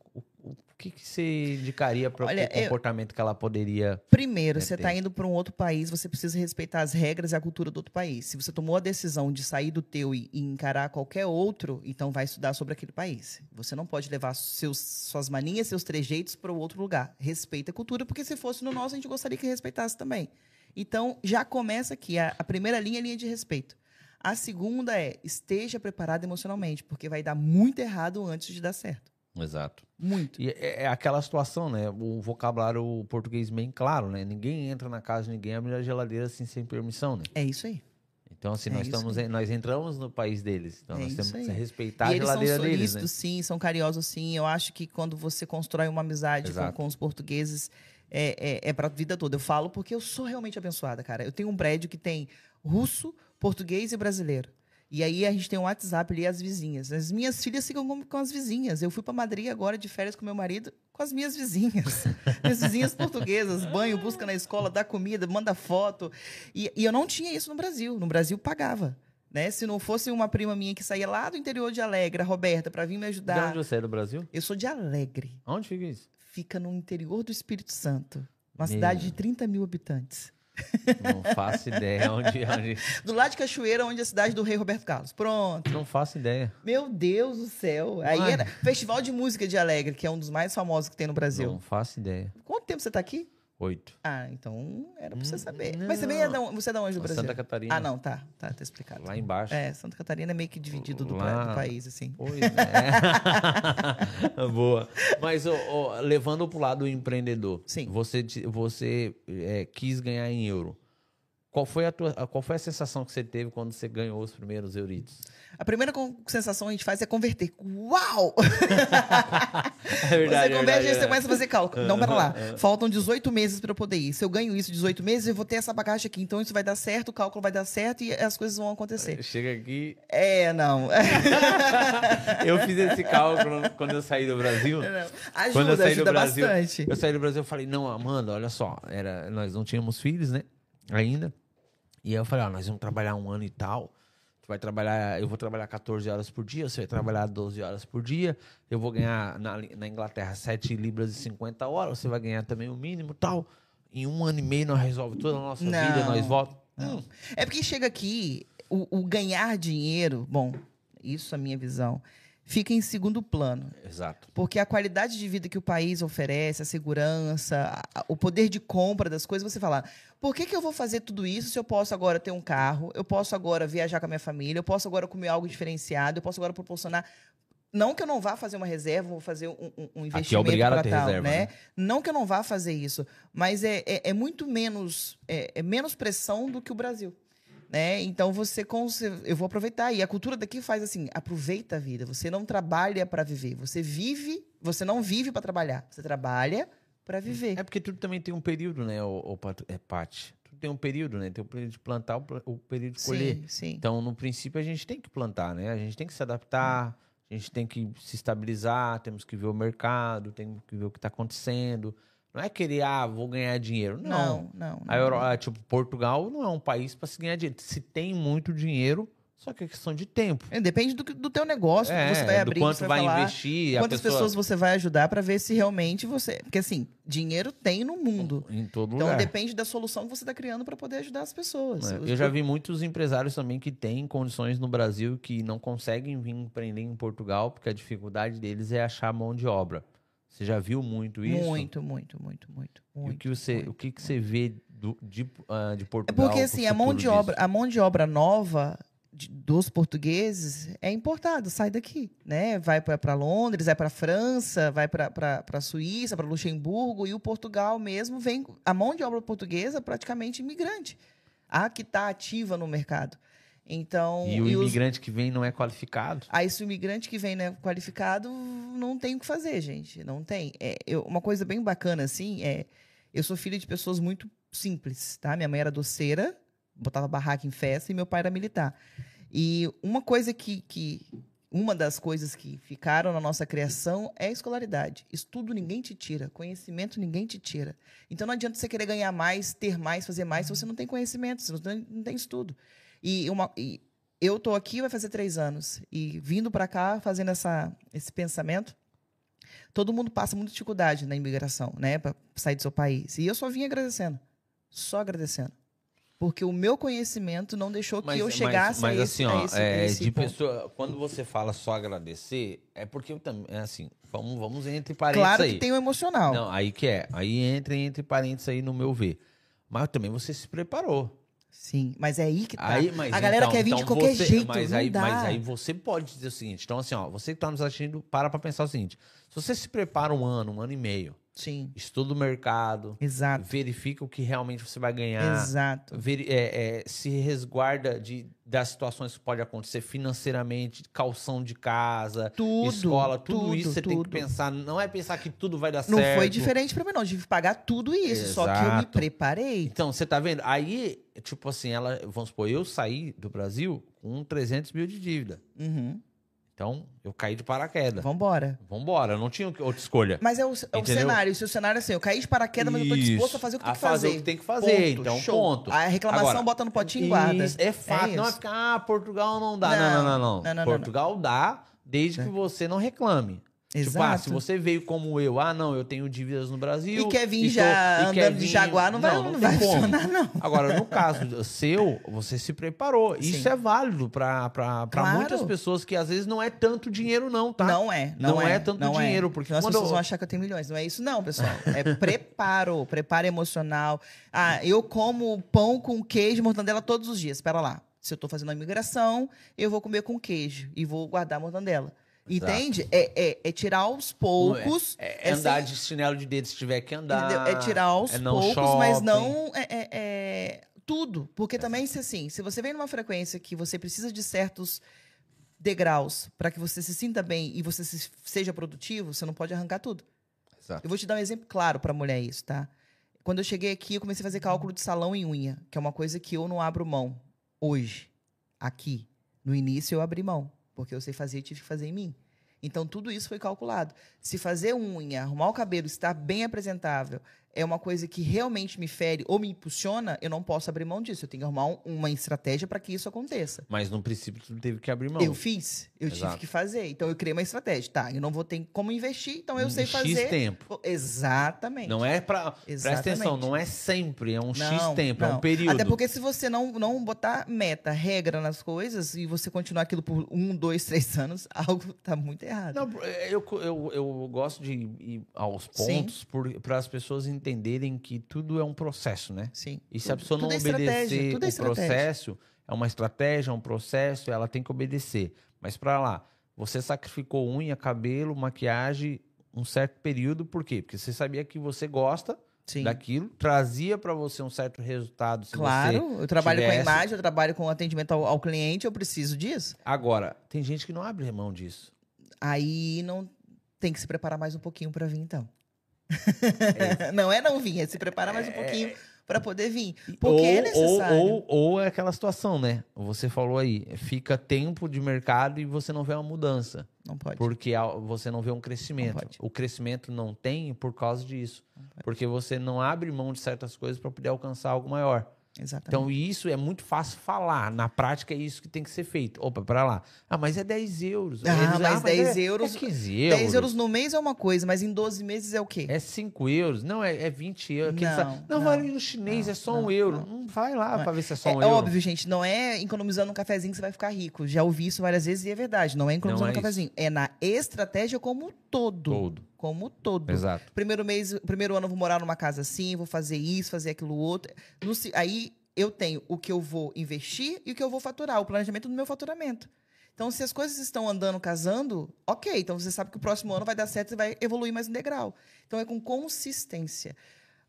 S1: que, que você indicaria para o
S2: Olha, eu-
S1: comportamento que ela poderia...
S2: Primeiro,
S1: É,
S2: você está indo para um outro país, você precisa respeitar as regras e a cultura do outro país. Se você tomou a decisão de sair do teu e, e encarar qualquer outro, então vai estudar sobre aquele país. Você não pode levar seus, suas manias, seus trejeitos para outro lugar. Respeita a cultura, porque se fosse no nosso, a gente gostaria que respeitasse também. Então, já começa aqui. A, a primeira linha é a linha de respeito. A segunda é esteja preparado emocionalmente, porque vai dar muito errado antes de dar certo.
S1: Exato.
S2: Muito.
S1: E é, é aquela situação, né? O vocabulário português bem claro, né? Ninguém entra na casa de ninguém, abre a geladeira assim sem permissão, né?
S2: É isso aí.
S1: Então, assim,
S2: É
S1: nós, estamos,
S2: aí.
S1: nós entramos no país deles. Então,
S2: É
S1: nós temos que
S2: aí.
S1: respeitar
S2: e
S1: a
S2: eles são
S1: geladeira deles, né?
S2: sim, são carinhosos, sim. Eu acho que quando você constrói uma amizade com, com os portugueses, é, é, é para a vida toda. Eu falo porque eu sou realmente abençoada, cara. Eu tenho um prédio que tem russo, português e brasileiro. E aí a gente tem um WhatsApp ali, as vizinhas. As minhas filhas ficam com, com as vizinhas. Eu fui para Madrid agora de férias com meu marido, com as minhas vizinhas. [laughs] minhas vizinhas portuguesas, banho, busca na escola, dá comida, manda foto. E, e eu não tinha isso no Brasil. No Brasil pagava. Né? Se não fosse uma prima minha que saía lá do interior de Alegre, a Roberta, para vir me
S1: De
S2: ajudar.
S1: onde você é do Brasil?
S2: Eu sou de Alegre.
S1: Onde fica isso?
S2: Fica no interior do Espírito Santo. Uma
S1: Meu.
S2: cidade de 30 mil habitantes.
S1: Não faço ideia onde, onde. [laughs]
S2: Do lado de Cachoeira, onde é a cidade do rei Roberto Carlos. Pronto.
S1: Não faço ideia.
S2: Meu Deus do céu. Aí
S1: Uai.
S2: era Festival de Música de Alegre, que é um dos mais famosos que tem no Brasil.
S1: Não faço ideia.
S2: Quanto tempo você tá aqui?
S1: Oito.
S2: Ah, então era pra você
S1: Hum,
S2: saber.
S1: não.
S2: Mas você, é da, onde- você é da onde do Brasil?
S1: Santa Catarina.
S2: Ah, não, tá. Tá, tá explicado.
S1: Lá embaixo.
S2: É, Santa Catarina é meio que dividido do, do país, assim.
S1: Pois é. [laughs] Boa. Mas ó, ó, levando pro lado do empreendedor,
S2: Sim.
S1: você, você é, quis ganhar em euro. Qual foi, a tua, qual foi a sensação que você teve quando você ganhou os primeiros euritos?
S2: A primeira sensação que a gente faz é converter. Uau! [laughs] [laughs]
S1: É
S2: você converte e você
S1: é.
S2: começa a fazer cálculo. Não, pera lá. [laughs] Faltam 18 meses para eu poder ir. Se eu ganho isso 18 meses, eu vou ter essa bagagem aqui. Então isso vai dar certo, o cálculo vai dar certo e as coisas vão acontecer.
S1: Chega aqui.
S2: É, não.
S1: Eu fiz esse cálculo quando eu saí do Brasil.
S2: Ajuda,
S1: Quando eu saí do
S2: ajuda
S1: Brasil,
S2: bastante.
S1: eu saí do Brasil, eu falei, não, Amanda, olha só, era, nós não tínhamos filhos, né? Ainda. E aí eu falei, ah, nós vamos trabalhar um ano e tal. Tu vai trabalhar, eu vou trabalhar 14 horas por dia, você vai trabalhar 12 horas por dia, eu vou ganhar na, na Inglaterra 7 libras e 50 horas, você vai ganhar também o mínimo tal. Em um ano e meio nós resolve toda a nossa
S2: Não,
S1: vida, nós voltamos. Hum,
S2: É porque chega aqui, o, o ganhar dinheiro, bom, isso é a minha visão, fica em segundo plano.
S1: exato.
S2: Porque a qualidade de vida que o país oferece, a segurança, a- o poder de compra das coisas, você fala, por que, que eu vou fazer tudo isso se eu posso agora ter um carro, eu posso agora viajar com a minha família, eu posso agora comer algo diferenciado, eu posso agora proporcionar. Não que eu não vá fazer uma reserva, vou fazer um, um- um investimento
S1: obrigado a ter
S2: tal,
S1: reserva,
S2: né?
S1: né?
S2: Não que eu não vá fazer isso, mas é, é, é muito menos é, é menos pressão do que o Brasil. Né? Então você eu vou aproveitar e a cultura daqui faz assim, aproveita a vida. Você não trabalha para viver, você vive, você não vive para trabalhar, você trabalha para viver.
S1: É porque tudo também tem um período, né, o, é, Paty? Tudo tem um período, né? Tem o período de plantar, o, período de colher.
S2: Sim, sim.
S1: Então, no princípio, a gente tem que plantar, né? A gente tem que se adaptar, a gente tem que se estabilizar, temos que ver o mercado, temos que ver o que está acontecendo. Não é querer, ah, vou ganhar dinheiro. Não.
S2: Não, não. não.
S1: A Euro, ah, tipo, Portugal não é um país para se ganhar dinheiro. Se tem muito dinheiro, só que é questão de tempo.
S2: É, Depende do, do teu negócio, do que você vai
S1: do
S2: abrir,
S1: quanto
S2: você
S1: vai,
S2: vai falar.
S1: investir.
S2: Quantas
S1: pessoa-
S2: pessoas você vai ajudar para ver se realmente você. Porque assim, dinheiro tem no mundo.
S1: Em todo
S2: Então
S1: lugar.
S2: depende da solução que você está criando para poder ajudar as pessoas.
S1: É, Eu já vi muitos empresários também que têm condições no Brasil que não conseguem vir empreender em Portugal porque a dificuldade deles é achar mão de obra. Você já viu muito isso?
S2: Muito, muito, muito, muito.
S1: E o que você,
S2: muito.
S1: o que, que você vê do- de, ah, de
S2: É
S1: Portugal?
S2: porque
S1: pro
S2: assim, a mão de
S1: disso?
S2: obra, a mão de obra nova de- dos portugueses é importada, sai daqui, né? Vai para Londres, vai para França, vai para Suíça, para Luxemburgo e o Portugal mesmo vem a mão de obra portuguesa é praticamente imigrante, a que está ativa no mercado. Então,
S1: E o
S2: os-
S1: imigrante que vem não é qualificado?
S2: Aí, se o imigrante que vem né, qualificado, não tem o que fazer, gente. Não tem. É, eu- uma coisa bem bacana, assim, é. Eu sou filha de pessoas muito simples, tá? Minha mãe era doceira, botava barraca em festa, e meu pai era militar. E uma coisa que. que uma das coisas que ficaram na nossa criação é a escolaridade. Estudo ninguém te tira, conhecimento ninguém te tira. Então não adianta você querer ganhar mais, ter mais, fazer mais, se você não tem conhecimento, se você não não tem estudo. E, uma, e eu tô aqui vai fazer três anos e vindo para cá fazendo essa, esse pensamento. Todo mundo passa muita dificuldade na imigração, né, para sair do seu país. E eu só vim agradecendo, só agradecendo, porque o meu conhecimento não deixou que eu chegasse
S1: mas,
S2: a esse,
S1: assim, ó,
S2: a esse,
S1: é,
S2: esse
S1: de
S2: ponto.
S1: pessoa, quando você fala só agradecer, é porque eu também, é assim, vamos, vamos entre parênteses
S2: Claro
S1: aí.
S2: que tem o emocional.
S1: Não, aí que é, aí entra entre parênteses aí no meu ver. Mas também você se preparou.
S2: Sim, mas é aí que tá.
S1: Aí, mas
S2: a galera
S1: então-
S2: quer vir de
S1: então
S2: qualquer
S1: você-
S2: jeito,
S1: mas aí,
S2: dá.
S1: Mas aí você pode dizer o seguinte, então assim, ó, você que tá nos assistindo, para pra pensar o seguinte, se você se prepara um ano, um ano e meio,
S2: Sim,
S1: estuda o mercado,
S2: exato,
S1: verifica o que realmente você vai ganhar,
S2: exato.
S1: veri- é, é, se resguarda de, das situações que pode acontecer financeiramente, calção de casa,
S2: Tudo,
S1: escola, tudo,
S2: tudo,
S1: isso você tem que
S2: tudo.
S1: pensar. Não é pensar que tudo vai dar
S2: Não
S1: certo.
S2: foi diferente pra mim, não. Eu tive que pagar tudo isso. Só que eu me
S1: Exato.
S2: preparei.
S1: Então, você tá vendo? Aí, tipo assim, ela, vamos supor, eu saí do Brasil com 300 mil de dívida.
S2: Uhum.
S1: Então, eu caí de paraquedas.
S2: Vambora.
S1: Vambora, eu não tinha outra escolha.
S2: Mas é o, é o cenário. Se o cenário é assim, eu caí de paraquedas, mas eu tô disposto a fazer o que tem que fazer.
S1: o que tem que fazer. então,
S2: show.
S1: ponto.
S2: A reclamação
S1: Agora,
S2: bota no potinho e guarda.
S1: Isso, é fato. não é
S2: isso.
S1: ficar, ah, Portugal não dá.
S2: Não,
S1: Não, não, não. não.
S2: não, não, não,
S1: Portugal dá desde que você não reclame. Tipo, ah,
S2: Exato.
S1: se você veio como eu, ah, não, eu tenho dívidas no Brasil.
S2: E quer vir
S1: estou-
S2: já
S1: quer
S2: andando de Jaguar, não vai- não vai
S1: tem como.
S2: funcionar, não.
S1: Agora, no [laughs] caso seu, você se preparou. Isso
S2: Sim.
S1: é válido pra
S2: Claro.
S1: muitas pessoas que às vezes não é tanto dinheiro, não, tá?
S2: Não é. Não,
S1: Não
S2: é,
S1: é tanto
S2: não
S1: dinheiro, porque
S2: Senão as pessoas
S1: eu-
S2: vão achar que eu tenho milhões. Não é isso, não, pessoal. [laughs] É preparo. preparo emocional. Ah, eu como pão com queijo mortandela todos os dias. Espera lá. Se eu tô fazendo a imigração, eu vou comer com queijo e vou guardar a mortandela. Entende? É, é, é tirar aos poucos.
S1: É,
S2: é
S1: andar
S2: sem-
S1: de chinelo de dedo se tiver que andar.
S2: Entendeu? É tirar aos
S1: é
S2: poucos, mas
S1: shopping.
S2: não é, é- é tudo. Porque também, se assim, se você vem numa frequência que você precisa de certos degraus para que você se sinta bem e você se- seja produtivo, você não pode arrancar tudo.
S1: Exato.
S2: Eu vou te dar um exemplo claro para mulher isso, tá? Quando eu cheguei aqui, eu comecei a fazer cálculo de salão em unha, que é uma coisa que eu não abro mão hoje, aqui. No início eu abri mão, porque eu sei fazer e tive que fazer em mim. Então tudo isso foi calculado. Se fazer unha, arrumar o cabelo, estar bem apresentável, é uma coisa que realmente me fere ou me impulsiona, eu não posso abrir mão disso. Eu tenho que arrumar um- uma estratégia para que isso aconteça.
S1: Mas no princípio tu teve que abrir mão.
S2: Eu fiz, eu
S1: Exato.
S2: tive que fazer. Então eu criei uma estratégia. Tá, eu não vou ter como investir, então eu sei
S1: X
S2: fazer.
S1: tempo.
S2: Exatamente.
S1: Não é pra. Presta atenção, não é sempre, é um X
S2: Não,
S1: tempo, é um
S2: não.
S1: período.
S2: Até porque se você não, não botar meta, regra nas coisas e você continuar aquilo por um, dois, três anos, [laughs] algo tá muito errado.
S1: Não, eu, eu, eu gosto de ir aos pontos para as pessoas entenderem que tudo é um processo, né?
S2: Sim.
S1: E se a
S2: Tudo-
S1: pessoa não
S2: é
S1: obedecer
S2: tudo é
S1: o processo, é uma estratégia, é um processo, ela tem que obedecer. Mas para lá, você sacrificou unha, cabelo, maquiagem, um certo período, por quê? Porque você sabia que você gosta
S2: Sim.
S1: daquilo, trazia para você um certo resultado.
S2: Claro, eu trabalho com a
S1: tivesse-
S2: imagem, eu trabalho com atendimento ao, ao cliente, eu preciso disso.
S1: Agora, tem gente que não abre mão disso.
S2: Aí não tem que se preparar mais um pouquinho para vir, então. [laughs] não é não vir, é se preparar mais um pouquinho para poder vir. Porque
S1: ou,
S2: é necessário.
S1: Ou, ou, ou é aquela situação, né? Você falou aí, fica tempo de mercado e você não vê uma mudança.
S2: Não pode.
S1: Porque você não vê um crescimento. O crescimento não tem por causa disso. Porque você não abre mão de certas coisas para poder alcançar algo maior.
S2: Exatamente.
S1: Então, isso é muito fácil falar. Na prática, é isso que tem que ser feito. Opa, para lá. Ah, mas é 10 euros.
S2: Ah,
S1: Eles,
S2: mas 10
S1: é,
S2: euros-
S1: É 15 euros.
S2: 10 euros no mês é uma coisa, mas em 12 meses é o quê?
S1: É 5 euros. Não, é, é 20 euros.
S2: Não,
S1: não,
S2: não,
S1: vai ali no chinês,
S2: não,
S1: é só
S2: não,
S1: um euro.
S2: não.
S1: Hum, vai lá
S2: Não
S1: para ver se é só
S2: É,
S1: um
S2: é
S1: euro.
S2: óbvio, gente, não é economizando um cafezinho que você vai ficar rico. Já ouvi isso várias vezes e é verdade. Não é economizando
S1: é
S2: um cafezinho. É na estratégia como um todo.
S1: Todo.
S2: Como um todo.
S1: Exato.
S2: Primeiro mês, primeiro ano eu vou morar numa casa assim, vou fazer isso, fazer aquilo outro. No aí eu tenho o que eu vou investir e o que eu vou faturar, o planejamento do meu faturamento. Então, se as coisas estão andando, casando, ok. Então você sabe que o próximo ano vai dar certo e vai evoluir mais um degrau. Então é com consistência.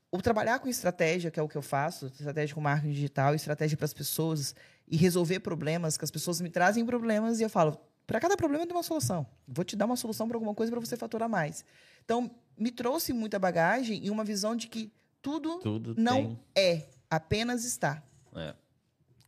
S2: O trabalhar com estratégia, que é o que eu faço, estratégia com marketing digital, estratégia para as pessoas e resolver problemas, que as pessoas me trazem problemas e eu falo, para cada problema tem uma solução. Vou te dar uma solução para alguma coisa para você faturar mais. Então, me trouxe muita bagagem e uma visão de que tudo
S1: Tudo
S2: não é, apenas está.
S1: tem. É.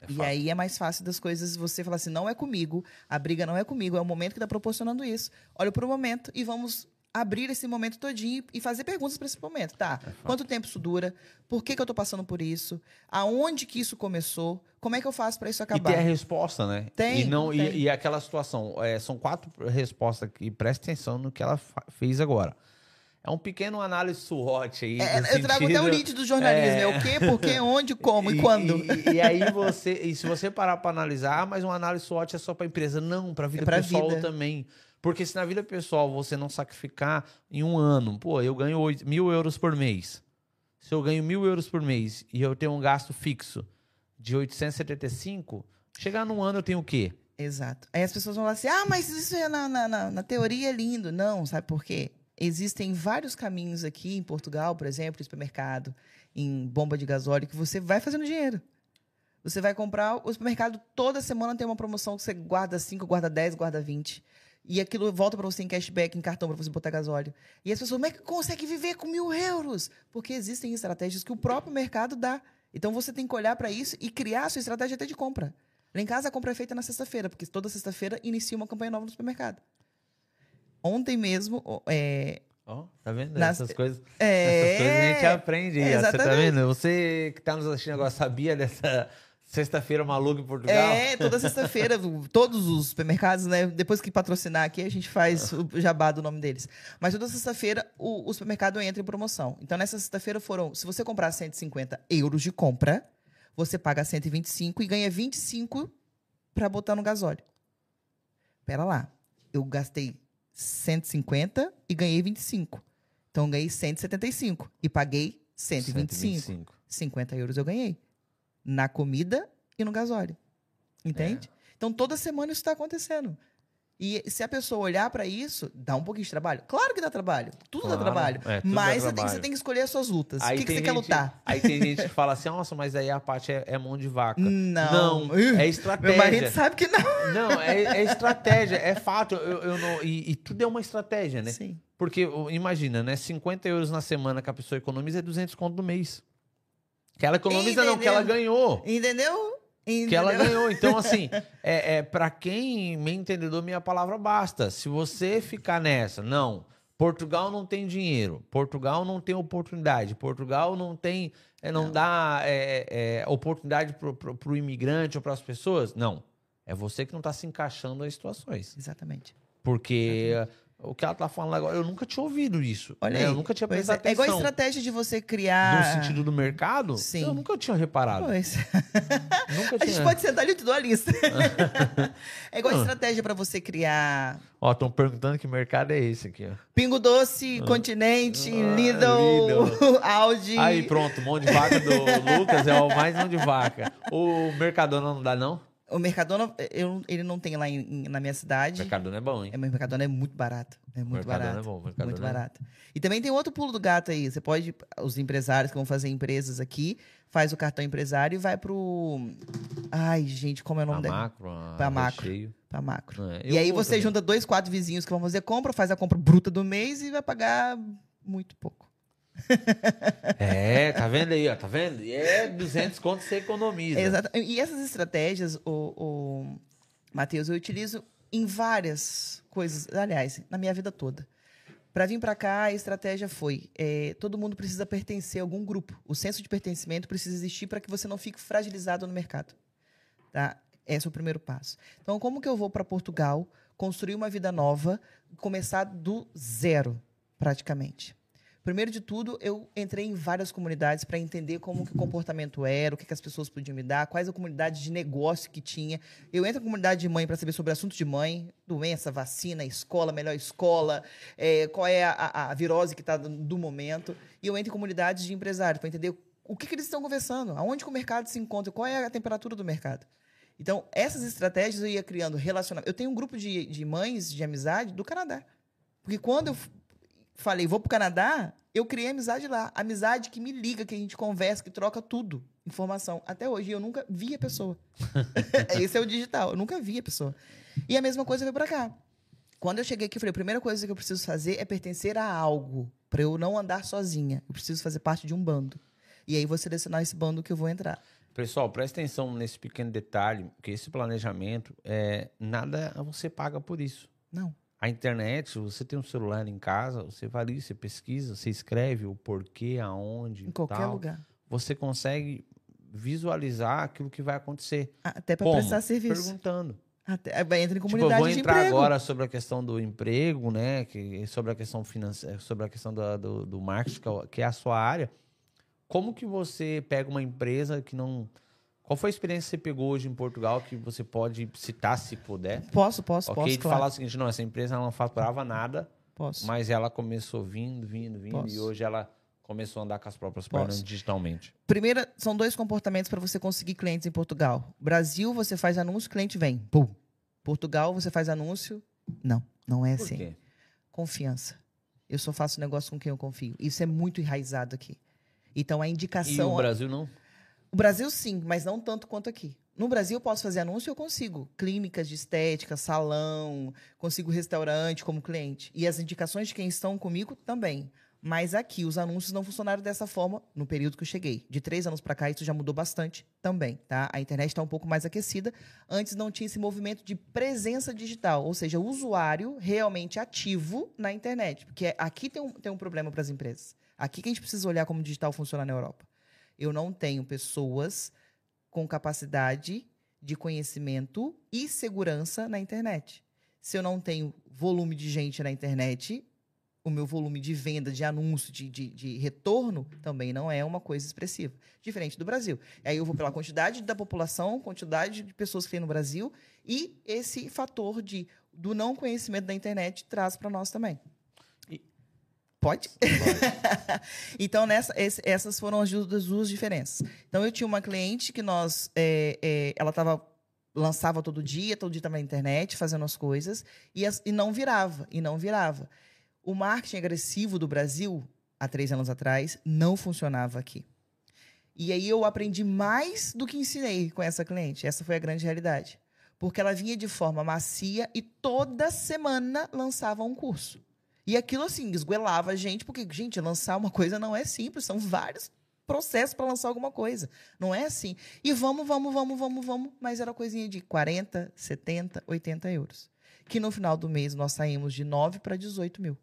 S1: É
S2: E aí é mais fácil das coisas você falar assim, não é comigo, a briga não é comigo, é o momento que está proporcionando isso. Olha para o momento e vamos abrir esse momento todinho e fazer perguntas para esse momento. Tá,
S1: É
S2: quanto tempo isso dura? Por que, que eu estou passando por isso? Aonde que isso começou? Como é que eu faço para isso
S1: E
S2: acabar?
S1: ter a resposta, né?
S2: Tem,
S1: E, não,
S2: tem.
S1: e, e aquela situação. é, são quatro respostas aqui. Presta atenção no que ela fez agora. É um pequeno análise SWOT aí.
S2: É, eu trago até o
S1: sentido-
S2: lead do jornalismo. É,
S1: É.
S2: o quê, por quê, onde, como [laughs] e, quando.
S1: E, e aí você, e se você parar para analisar, mas uma análise SWOT é só para empresa, não, para vida
S2: É
S1: pessoal
S2: vida.
S1: também. Porque se na vida pessoal você não sacrificar em um ano, pô, eu ganho oito- mil euros por mês. Se eu ganho mil euros por mês e eu tenho um gasto fixo de 875, chegar num ano eu tenho o quê?
S2: Exato. Aí as pessoas vão falar assim: ah, mas isso é na, na, na, na teoria é lindo. Não, sabe por quê? Existem vários caminhos aqui em Portugal, por exemplo, em supermercado, em bomba de gasóleo, que você vai fazendo dinheiro. Você vai comprar, o supermercado toda semana tem uma promoção que você guarda 5, guarda 10, guarda 20. E aquilo volta para você em cashback, em cartão, para você botar gasóleo. E as pessoas, como é que consegue viver com mil euros? Porque existem estratégias que o próprio mercado dá. Então você tem que olhar para isso e criar a sua estratégia até de compra. Lá em casa a compra é feita na sexta-feira, porque toda sexta-feira inicia uma campanha nova no supermercado. Ontem mesmo, ó, é,
S1: Ó, tá vendo?
S2: Nas-
S1: Essas coisas,
S2: é,
S1: essas coisas a gente aprende.
S2: é,
S1: ó, Você tá
S2: exatamente.
S1: vendo? Você que tá nos assistindo agora sabia dessa sexta-feira maluca em Portugal?
S2: É, toda sexta-feira, [laughs] todos os supermercados, né? Depois que patrocinar aqui, a gente faz o jabá do nome deles. Mas toda sexta-feira o, o supermercado entra em promoção. Então, nessa sexta-feira foram. Se você comprar 150 euros de compra, você paga 125 e ganha 25 para botar no gasóleo. Pera lá. Eu gastei 150 e ganhei 25. Então, eu ganhei 175 e paguei 125.
S1: 125.
S2: 50 euros eu ganhei. Na comida e no gasóleo. Entende? Então, toda semana isso está acontecendo. E se a pessoa olhar para isso, dá um pouquinho de trabalho. Claro que dá trabalho. Tudo dá
S1: Claro,
S2: trabalho.
S1: é, tudo dá
S2: mas você, tem,
S1: trabalho.
S2: você tem que escolher as suas lutas. o
S1: Aí
S2: que, que
S1: tem
S2: você quer
S1: gente-
S2: lutar?
S1: Aí tem gente que [laughs] fala assim, nossa, mas aí a parte é, é mão de vaca.
S2: Não.
S1: Não, [laughs] é estratégia.
S2: Meu marido sabe que não. [laughs]
S1: Não, é, é estratégia, é fato. Eu, eu não, e, e tudo é uma estratégia, né?
S2: Sim.
S1: Porque, imagina, né? 50 euros na semana que a pessoa economiza é 200 conto no mês. Que ela economiza não, que ela
S2: Entendeu?
S1: ganhou.
S2: Entendeu?
S1: Que ela
S2: Entendeu?
S1: ganhou. Então, assim, [laughs] é, é para quem me entendedor, minha palavra basta. Se você ficar nessa, não, Portugal não tem dinheiro, Portugal não tem oportunidade, Portugal não tem, é, não, não, dá é, é, oportunidade para o imigrante ou para as pessoas. Não, é você que não está se encaixando nas situações.
S2: Exatamente.
S1: Porque Exatamente. O que ela está falando agora, eu nunca tinha ouvido isso.
S2: Olha né?
S1: Eu nunca tinha prestado
S2: é.
S1: atenção.
S2: É igual a estratégia de você criar...
S1: No sentido do mercado?
S2: Sim.
S1: Eu nunca tinha reparado.
S2: Pois.
S1: Nunca [laughs]
S2: a gente pode sentar ali e te dou a lista. [laughs] é igual a estratégia para você criar...
S1: Ó, estão perguntando que mercado é esse aqui, ó.
S2: Pingo Doce, ah. Continente, ah, Lidl, Lidl, [laughs] Audi.
S1: Aí, pronto, mão de vaca do Lucas é o mais mão de vaca. O Mercadona não dá, não?
S2: O Mercadona, eu, ele não tem lá em, na minha cidade.
S1: Mercadona é bom, hein?
S2: É, mas o Mercadona é muito barato. É muito
S1: Mercadona
S2: barato.
S1: é bom. Mercadona
S2: muito
S1: é
S2: barato. E também tem outro pulo do gato aí. Você pode, os empresários que vão fazer empresas aqui, faz o cartão empresário e vai pro. Ai, gente, como é o nome
S1: dele?
S2: Macro.
S1: Pra
S2: macro.
S1: Recheio.
S2: Pra macro.
S1: É,
S2: e aí você
S1: também.
S2: junta dois, quatro vizinhos que vão fazer compra, faz a compra bruta do mês e vai pagar muito pouco. [laughs]
S1: É, tá vendo aí, ó, tá vendo? É 200 contos você economiza.
S2: Exato. E essas estratégias, o, o Matheus, eu utilizo em várias coisas, aliás, na minha vida toda. Para vir para cá, a estratégia foi: é, todo mundo precisa pertencer a algum grupo. O senso de pertencimento precisa existir para que você não fique fragilizado no mercado. Tá? Esse é o primeiro passo. Então, como que eu vou para Portugal, construir uma vida nova, começar do zero, praticamente? Primeiro de tudo, eu entrei em várias comunidades para entender como que o comportamento era, o que, que as pessoas podiam me dar, quais a comunidade de negócio que tinha. Eu entro na comunidade de mãe para saber sobre assuntos de mãe, doença, vacina, escola, melhor escola, é, qual é a, a virose que está do momento. E eu entro em comunidades de empresários para entender o que, que eles estão conversando, aonde que o mercado se encontra, qual é a temperatura do mercado. Então, essas estratégias eu ia criando relacionamento. Eu tenho um grupo de, de mães de amizade do Canadá. Porque quando eu falei, vou pro Canadá, eu criei amizade lá. Amizade que me liga, que a gente conversa, que troca tudo. Informação. Até hoje eu nunca vi a pessoa. [laughs] [laughs] Esse é o digital. Eu nunca vi a pessoa. E a mesma coisa veio pra cá. Quando eu cheguei aqui, eu falei: a primeira coisa que eu preciso fazer é pertencer a algo. para eu não andar sozinha. Eu preciso fazer parte de um bando. E aí vou selecionar esse bando que eu vou entrar.
S1: Pessoal, presta atenção nesse pequeno detalhe, que esse planejamento, é, nada você paga por isso.
S2: Não.
S1: A internet, você tem um celular em casa, você vai ali, você pesquisa, você escreve o porquê, aonde.
S2: Em qualquer
S1: tal.
S2: lugar.
S1: Você consegue visualizar aquilo que vai acontecer.
S2: Até para prestar serviço.
S1: Perguntando.
S2: Até, entra em comunidade
S1: tipo, eu vou entrar agora sobre a questão do emprego, né? Que, sobre a questão financeira, sobre a questão do, do, do marketing, que é a sua área. Como que você pega uma empresa que não qual foi a experiência que você pegou hoje em Portugal que você pode citar, se puder?
S2: Posso, posso,
S1: okay,
S2: posso.
S1: de claro. falar o seguinte: não, essa empresa não faturava nada,
S2: posso.
S1: mas ela começou vindo, vindo, vindo,
S2: posso.
S1: e hoje ela começou a andar com as próprias pernas digitalmente.
S2: Primeira, são dois comportamentos para você conseguir clientes em Portugal. Brasil, você faz anúncio, cliente vem. Pum. Portugal, você faz anúncio. Não, não é
S1: Por
S2: assim.
S1: Quê?
S2: Confiança. Eu só faço negócio com quem eu confio. Isso é muito enraizado aqui. Então a indicação.
S1: E o Brasil não?
S2: O Brasil sim, mas não tanto quanto aqui. No Brasil eu posso fazer anúncio, eu consigo. Clínicas de estética, salão, consigo restaurante como cliente. E as indicações de quem estão comigo também. Mas aqui os anúncios não funcionaram dessa forma no período que eu cheguei. De três anos para cá isso já mudou bastante também, tá? A internet está um pouco mais aquecida. Antes não tinha esse movimento de presença digital, ou seja, o usuário realmente ativo na internet. Porque aqui tem um, tem um problema para as empresas. Aqui que a gente precisa olhar como o digital funciona na Europa eu não tenho pessoas com capacidade de conhecimento e segurança na internet. Se eu não tenho volume de gente na internet, o meu volume de venda, de anúncio, de, de, de, retorno também não é uma coisa expressiva. Diferente do Brasil. Aí eu vou pela quantidade da população, quantidade de pessoas que tem no Brasil, e esse fator de, do não conhecimento da internet traz para nós também. Pode? Pode. [laughs] então, nessa, esse, essas foram as duas, diferenças. Então, eu tinha uma cliente que nós. É, é, ela estava lançava todo dia, todo dia estava na internet, fazendo as coisas, e, as, e não virava, e não virava. O marketing agressivo do Brasil, há três anos atrás, não funcionava aqui. E aí eu aprendi mais do que ensinei com essa cliente. Essa foi a grande realidade. Porque ela vinha de forma macia e toda semana lançava um curso. E aquilo, assim, esguelava a gente, porque, gente, lançar uma coisa não é simples, são vários processos para lançar alguma coisa. Não é assim. E vamos, vamos, vamos, vamos, vamos, mas era coisinha de 40, 70, 80 euros. Que no final do mês nós saímos de 9 para 18 mil.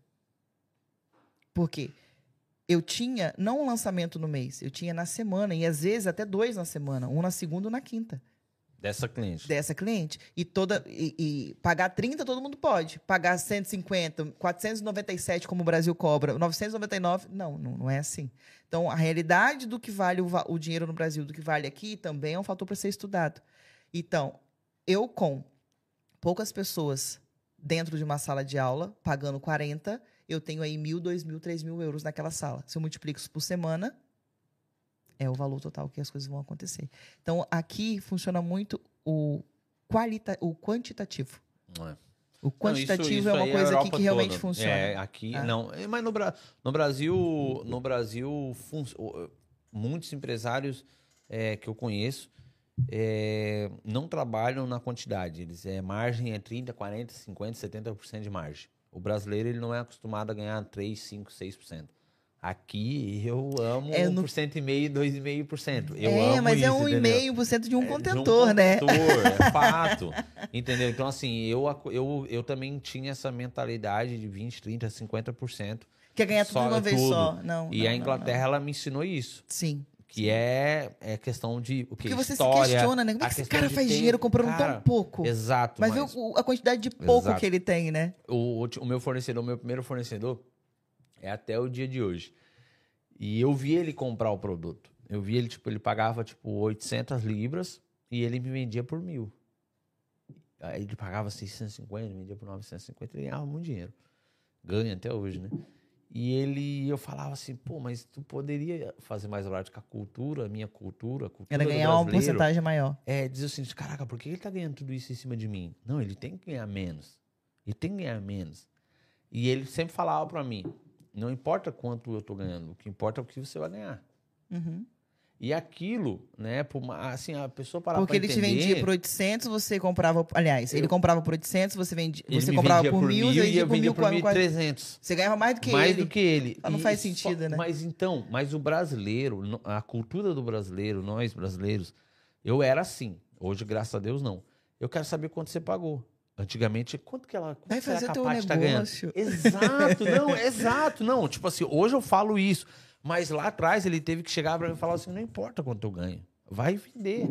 S2: Por quê? Eu tinha não um lançamento no mês, eu tinha na semana, e às vezes até dois na semana, um na segunda ou na quinta
S1: Dessa cliente.
S2: dessa cliente. E toda e, e pagar 30 todo mundo pode. Pagar 150, 497 como o Brasil cobra, 999, não, não, não é assim. Então, a realidade do que vale o, o dinheiro no Brasil, do que vale aqui, também é um fator para ser estudado. Então, eu com poucas pessoas dentro de uma sala de aula, pagando 40, eu tenho aí mil, dois mil, três mil euros naquela sala. Se eu multiplico isso por semana, é o valor total que as coisas vão acontecer. Então, aqui funciona muito o, qualita o quantitativo.
S1: Não é.
S2: O
S1: Não,
S2: quantitativo
S1: isso- isso
S2: é uma
S1: a
S2: coisa aqui que realmente
S1: toda.
S2: funciona.
S1: É, aqui
S2: Ah.
S1: não. É, Mas no, Bra- no Brasil, no Brasil, fun- muitos empresários é, que eu conheço é, não trabalham na quantidade. Eles é margem é 30, 40, 50, 70% de margem. O brasileiro ele não é acostumado a ganhar 3, 5, 6%. Aqui eu amo
S2: É, no-
S1: 1,5%, 2,5%. Eu
S2: é,
S1: amo
S2: mas
S1: isso,
S2: é um
S1: entendeu?
S2: 1,5% de um
S1: É, de
S2: contentor, né?
S1: contentor, é [laughs] fato. Entendeu? Então, assim, eu, eu, eu também tinha essa mentalidade de 20, 30, 50%.
S2: Quer ganhar tudo de uma vez
S1: tudo.
S2: só. Não,
S1: E
S2: não,
S1: a
S2: não,
S1: Inglaterra, ela me ensinou isso.
S2: não. Sim.
S1: Que é, é questão de. O que?
S2: Porque você
S1: História,
S2: se questiona, né? Como é que esse cara faz dinheiro comprando
S1: Cara,
S2: tão pouco?
S1: Exato.
S2: Mas,
S1: Mas,
S2: a quantidade de pouco
S1: Exato.
S2: que ele tem, né?
S1: o, o meu fornecedor, meu primeiro fornecedor, é até o dia de hoje. E eu vi ele comprar o produto. Eu vi ele, tipo, ele pagava, tipo, 800 libras e ele me vendia por mil. Aí ele pagava 650, vendia por 950, ele ganhava muito dinheiro. Ganha até hoje, né? E ele, eu falava assim, pô, mas tu poderia fazer mais barato com a cultura, a minha cultura, a cultura
S2: Era ganhar uma porcentagem maior.
S1: É, diz assim, caraca, por que ele tá ganhando tudo isso em cima de mim? Não, ele tem que ganhar menos. Ele tem que ganhar menos. E ele sempre falava pra mim, não importa quanto eu tô ganhando, o que importa é o que você vai ganhar.
S2: Uhum.
S1: E aquilo, né, assim, a pessoa parar
S2: Porque
S1: pra
S2: ele te
S1: entender,
S2: vendia por 800, você comprava... Aliás, ele
S1: Eu-
S2: comprava por 800, você, vendia,
S1: ele
S2: você comprava por mil, você
S1: e
S2: vendia
S1: eu
S2: por
S1: vendia por
S2: quase- quase-
S1: 1.300.
S2: Você ganhava mais do que
S1: mais
S2: ele.
S1: do que ele.
S2: Ah, não
S1: E
S2: faz
S1: só-
S2: sentido, né?
S1: Mas então, mas o brasileiro, a cultura do brasileiro, nós brasileiros, eu era assim. Hoje, graças a Deus, não. Eu quero saber quanto você pagou. Antigamente, quanto que ela quanto
S2: Vai
S1: será
S2: fazer
S1: a
S2: teu
S1: Paty tá ganhando?
S2: negócio. [laughs]
S1: Exato, não, exato, não. Tipo assim, hoje eu falo isso, mas lá atrás ele teve que chegar pra mim e falar assim: não importa quanto eu ganho, vai vender,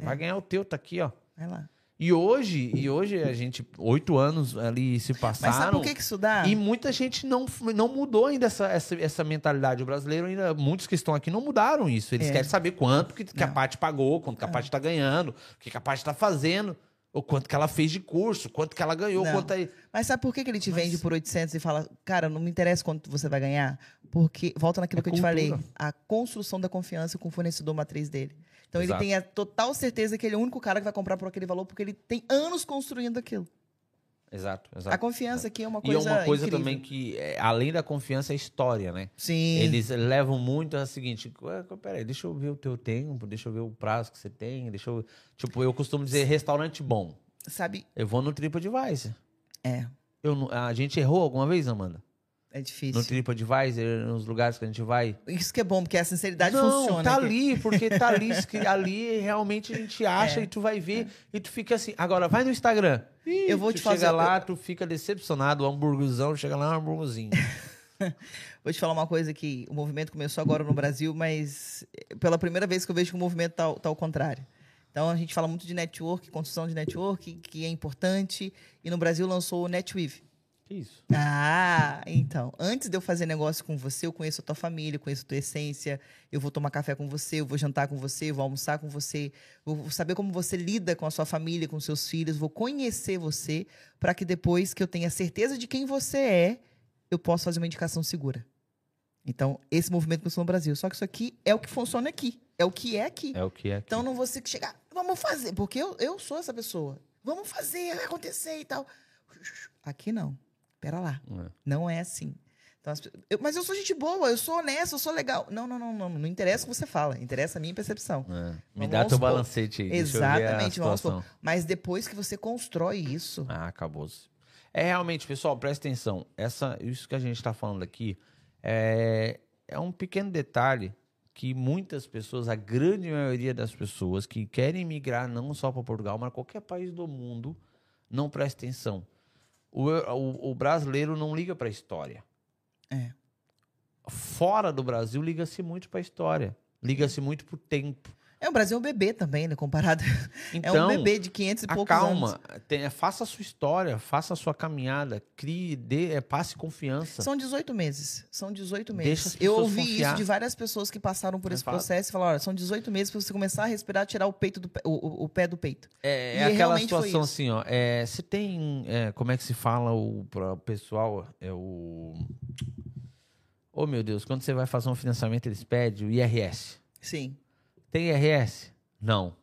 S2: É.
S1: vai ganhar o teu, tá aqui, ó.
S2: Vai lá.
S1: E hoje, e hoje a gente, oito anos ali se passaram.
S2: Mas sabe por que que isso dá?
S1: E muita gente não, não mudou ainda essa, essa, essa mentalidade. O brasileiro ainda, muitos que estão aqui não mudaram isso. Eles
S2: É.
S1: querem saber quanto que, que a. Paty pagou, quanto que a Paty tá ganhando, o que, que a Paty tá fazendo, ou quanto que ela fez de curso, quanto que ela ganhou,
S2: Não.
S1: quanto aí.
S2: Mas sabe por que, que ele te
S1: Mas-
S2: vende por 800 e fala, cara, não me interessa quanto você vai ganhar? Porque, volta naquilo
S1: É
S2: que eu te falei,
S1: cultura.
S2: a construção da confiança com o fornecedor matriz dele. Então ele
S1: Exato.
S2: tem a total certeza que ele é o único cara que vai comprar por aquele valor, porque ele tem anos construindo aquilo.
S1: Exato,
S2: A
S1: exato.
S2: confiança aqui é uma
S1: E
S2: coisa
S1: é uma coisa
S2: incrível.
S1: também que, é, além da confiança, é história, né?
S2: Sim.
S1: Eles levam muito a seguinte, "Ué, peraí, deixa eu ver o teu tempo, deixa eu ver o prazo que você tem, deixa eu... Tipo, eu costumo dizer restaurante bom.
S2: Sabe?
S1: Eu vou no TripAdvisor.
S2: É,
S1: Eu, a gente errou alguma vez, Amanda?
S2: É
S1: No
S2: difícil.
S1: TripAdvisor, nos lugares que a gente vai?
S2: Isso que é bom, porque a sinceridade
S1: não,
S2: funciona.
S1: tá
S2: aqui.
S1: ali, porque tá ali, [laughs] ali realmente a gente acha
S2: É.
S1: e tu vai ver e tu fica assim. Agora, vai no Instagram. Ih,
S2: Eu vou te fazer-
S1: chega lá, tu fica decepcionado, o hambúrguerzão, chega lá, um hambúrguerzinho. [laughs]
S2: Vou te falar uma coisa que o movimento começou agora no Brasil, mas eh, pela primeira vez que eu vejo que o movimento tá, tá ao contrário. Então a gente fala muito de network, construção de network, que é importante, e no Brasil lançou o NetWeave.
S1: Isso?
S2: Ah, então. Antes de eu fazer negócio com você, eu conheço a tua família, conheço a tua essência, eu vou tomar café com você, eu vou jantar com você, eu vou almoçar com você, vou saber como você lida com a sua família, com seus filhos, vou conhecer você, para que depois que eu tenha certeza de quem você é, eu possa fazer uma indicação segura. Então, esse movimento começou no Brasil. Só que isso aqui é o que funciona aqui. É o que é aqui.
S1: É o que é. aqui.
S2: Então não vou chegar, vamos fazer, porque eu, eu sou essa pessoa. Vamos fazer, vai acontecer e tal. Aqui não. Pera lá.
S1: É.
S2: Não é assim. Então, eu- mas eu sou gente boa, eu sou honesto, eu sou legal. Não, não, não, não. Não interessa o que você fala. Interessa a minha percepção.
S1: É. Me dá teu balancete aí.
S2: Exatamente, vamos supor. Mas depois que você constrói isso.
S1: Ah, acabou-se. É realmente, pessoal, presta atenção. Essa, isso que a gente está falando aqui é, é um pequeno detalhe que muitas pessoas, a grande maioria das pessoas que querem migrar não só para Portugal, mas qualquer país do mundo, não presta atenção. O, o- o brasileiro não liga para a história.
S2: É.
S1: fora do Brasil liga-se muito para a história, liga-se muito para o tempo.
S2: É, o Brasil é um bebê também, né? Comparado.
S1: Então, [laughs]
S2: é um bebê de 500 e poucos
S1: acalma,
S2: anos.
S1: tem- faça a sua história, faça a sua caminhada, crie, dê, é, passe confiança.
S2: São 18 meses. São 18
S1: Deixa
S2: meses. Eu ouvi
S1: confiar.
S2: isso de várias pessoas que passaram por
S1: É
S2: esse processo e falaram: olha, são 18 meses para você começar a respirar, tirar o peito do pé- o, o- pé do peito.
S1: É, é aquela situação assim, ó. É, você tem. é, como é que se fala o para o pessoal? É o. Oh, meu Deus, quando você vai fazer um financiamento, eles pedem o IRS.
S2: Sim.
S1: Tem IRS? Não,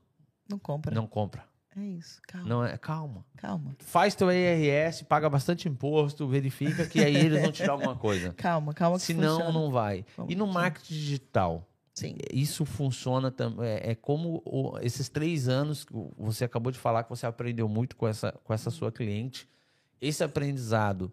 S2: Não compra.
S1: não compra.
S2: É isso. Calma.
S1: Não é, calma.
S2: Calma.
S1: Faz teu IRS, paga bastante imposto, verifica que aí eles vão tirar alguma coisa. [laughs]
S2: Calma, calma que
S1: Senão,
S2: funciona.
S1: não vai.
S2: Vamos
S1: E no marketing digital?
S2: Sim.
S1: Isso funciona também. É, é como o- esses três anos que você acabou de falar que você aprendeu muito com essa, com essa sua cliente. Esse aprendizado,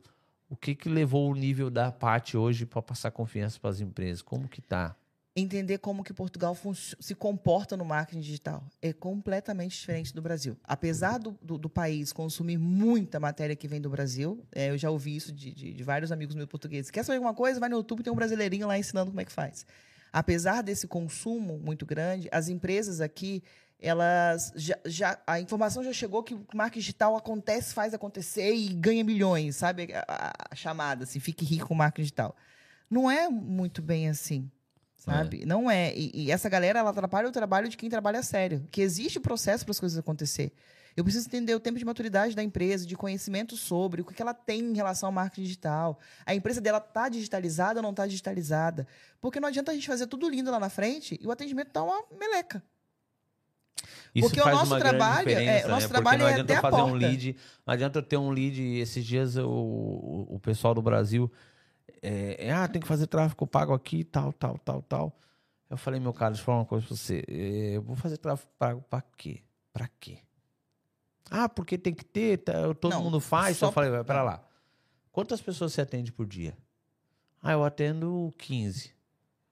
S1: o que, que levou o nível da parte hoje para passar confiança para as empresas? Como que tá?
S2: Entender como que Portugal se comporta no marketing digital. É completamente diferente do Brasil. Apesar do, do, do país consumir muita matéria que vem do Brasil, é, eu já ouvi isso de, de- de vários amigos meus portugueses. Quer saber alguma coisa? Vai no YouTube, tem um brasileirinho lá ensinando como é que faz. Apesar desse consumo muito grande, as empresas aqui, elas já, já- a informação já chegou que o marketing digital acontece, faz acontecer e ganha milhões, sabe? A, a- a chamada, assim, fique rico com marketing digital. Não é muito bem assim sabe? Não é. E, e essa galera, ela atrapalha o trabalho de quem trabalha sério. Que existe processo para as coisas acontecer. Eu preciso entender o tempo de maturidade da empresa, de conhecimento sobre o que ela tem em relação ao marketing digital. A empresa dela está digitalizada ou não está digitalizada. Porque não adianta a gente fazer tudo lindo lá na frente e o atendimento tá uma meleca.
S1: Isso
S2: Porque o nosso trabalho- é, o nosso
S1: né?
S2: trabalho
S1: não
S2: é
S1: adianta
S2: até
S1: eu
S2: a
S1: fazer um
S2: porta.
S1: lead. Não adianta ter um lead. Esses dias o, o pessoal do Brasil. É, é, ah, tem que fazer tráfego pago aqui, tal, tal, tal, tal. Eu falei, meu cara, deixa eu falar uma coisa pra você. É, eu vou fazer tráfego pago pra quê? Pra quê? Ah, porque tem que ter, tá, todo
S2: Não,
S1: mundo faz.
S2: só-
S1: Eu falei, vai, pera lá. Quantas pessoas você atende por dia? Ah, eu atendo 15.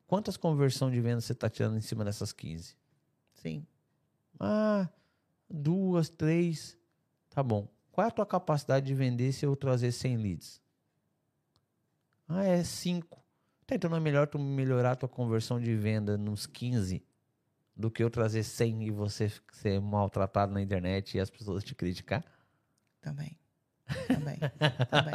S1: Quantas conversão de venda você está tirando em cima dessas 15?
S2: Sim.
S1: Ah, duas, três. Tá bom. Qual é a tua capacidade de vender se eu trazer 100 leads? Ah, é 5. Tá, então não é melhor tu melhorar a tua conversão de venda nos 15 do que eu trazer 100 e você ser maltratado na internet e as pessoas te criticar?
S2: Também. Também. [laughs] Também.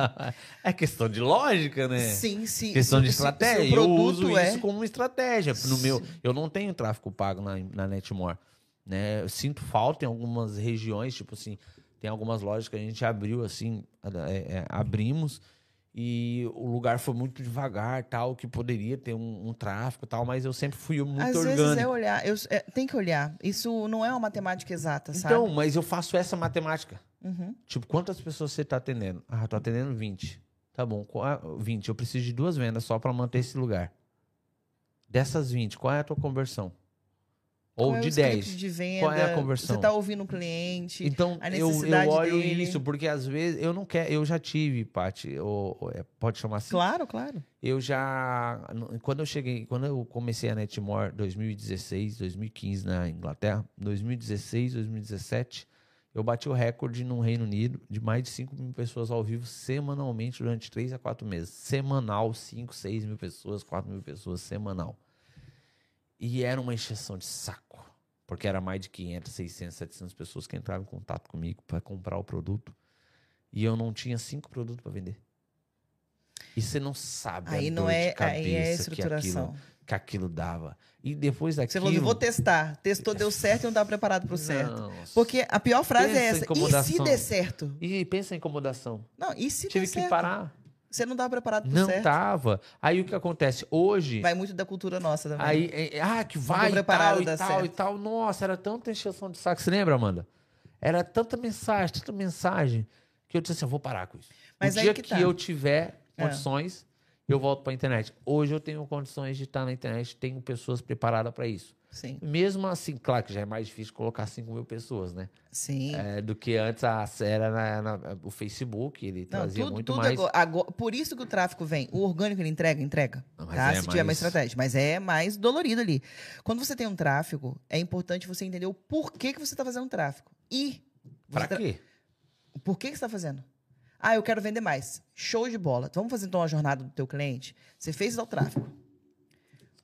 S1: É questão de lógica, né?
S2: Sim, sim.
S1: Questão de
S2: se- se o
S1: estratégia. Eu
S2: produto
S1: uso
S2: é-
S1: isso como uma estratégia. No meu, eu não tenho tráfego pago na, na Netmore. Né? Eu sinto falta em algumas regiões, tipo assim, tem algumas lojas que a gente abriu assim, é, é, abrimos e o lugar foi muito devagar, tal, que poderia ter um, um tráfego tal, mas eu sempre fui muito
S2: Às
S1: orgânico.
S2: vezes é olhar. Eu, é, tem que olhar. Isso não é uma matemática exata,
S1: então,
S2: sabe?
S1: mas eu faço essa matemática.
S2: Uhum.
S1: Tipo, quantas pessoas você tá atendendo? Ah, tô atendendo 20. Tá bom, qual é- 20. Eu preciso de duas vendas só para manter esse lugar. Dessas 20, qual é a tua conversão? Ou
S2: é
S1: de
S2: script
S1: 10.
S2: De venda,
S1: Qual é a conversão?
S2: Você está ouvindo o cliente.
S1: Então, eu, eu olho
S2: dele.
S1: isso, porque às vezes eu não quero. Eu já tive, Paty, ou- ou é, pode chamar assim?
S2: Claro, claro.
S1: Eu já. Quando eu cheguei, quando eu comecei a Netmore 2016, 2015 na Inglaterra, 2016, 2017, eu bati o recorde no Reino Unido de mais de 5 mil pessoas ao vivo semanalmente durante 3 a 4 meses. Semanal, 5, 6 mil pessoas, 4 mil pessoas, semanal. E era uma encheção de saco. Porque era mais de 500, 600, 700 pessoas que entravam em contato comigo para comprar o produto. E eu não tinha cinco produtos para vender. E você não sabe
S2: Aí
S1: a
S2: não
S1: dor
S2: é,
S1: de cabeça
S2: aí é a
S1: que,
S2: estruturação.
S1: aquilo, que aquilo dava. E depois daquilo...
S2: Você falou, vou testar. Testou, deu certo e não estava preparado para o certo. Porque a pior frase é essa. E se der certo?
S1: E pensa em incomodação.
S2: Não, e se
S1: Tive
S2: der
S1: que
S2: certo?
S1: parar.
S2: Você não estava preparado para
S1: Não
S2: certo.
S1: tava. Aí o que acontece? Hoje...
S2: Vai muito da cultura nossa também.
S1: Aí, é, ah, que vai e tal, e tal,
S2: certo.
S1: e tal. Nossa, era tanta encheção de saco. Você lembra, Amanda? Era tanta mensagem, tanta mensagem, que eu disse assim, eu vou parar com isso.
S2: Mas
S1: o dia
S2: que
S1: que,
S2: tá.
S1: eu tiver
S2: É.
S1: condições, eu volto para a internet. Hoje eu tenho condições de estar na internet, tenho pessoas preparadas para isso.
S2: Sim,
S1: Mesmo assim, claro que já é mais difícil colocar 5 mil pessoas, né?
S2: sim.
S1: É, do que antes a, era na- na- o Facebook, ele
S2: Não,
S1: trazia
S2: tudo,
S1: muito
S2: tudo
S1: mais.
S2: agora, agora- Por isso que o tráfico vem. O orgânico ele entrega, entrega.
S1: Não,
S2: tá?
S1: é
S2: Se tiver uma
S1: mais-
S2: estratégia. Mas é mais dolorido ali. Quando você tem um tráfego, é importante você entender o porquê que você está fazendo tráfego. E.
S1: Pra
S2: tra-
S1: quê?
S2: Por que, que você está fazendo? Ah, eu quero vender mais. Show de bola. Vamos fazer então a jornada do teu cliente? Você fez o tráfego.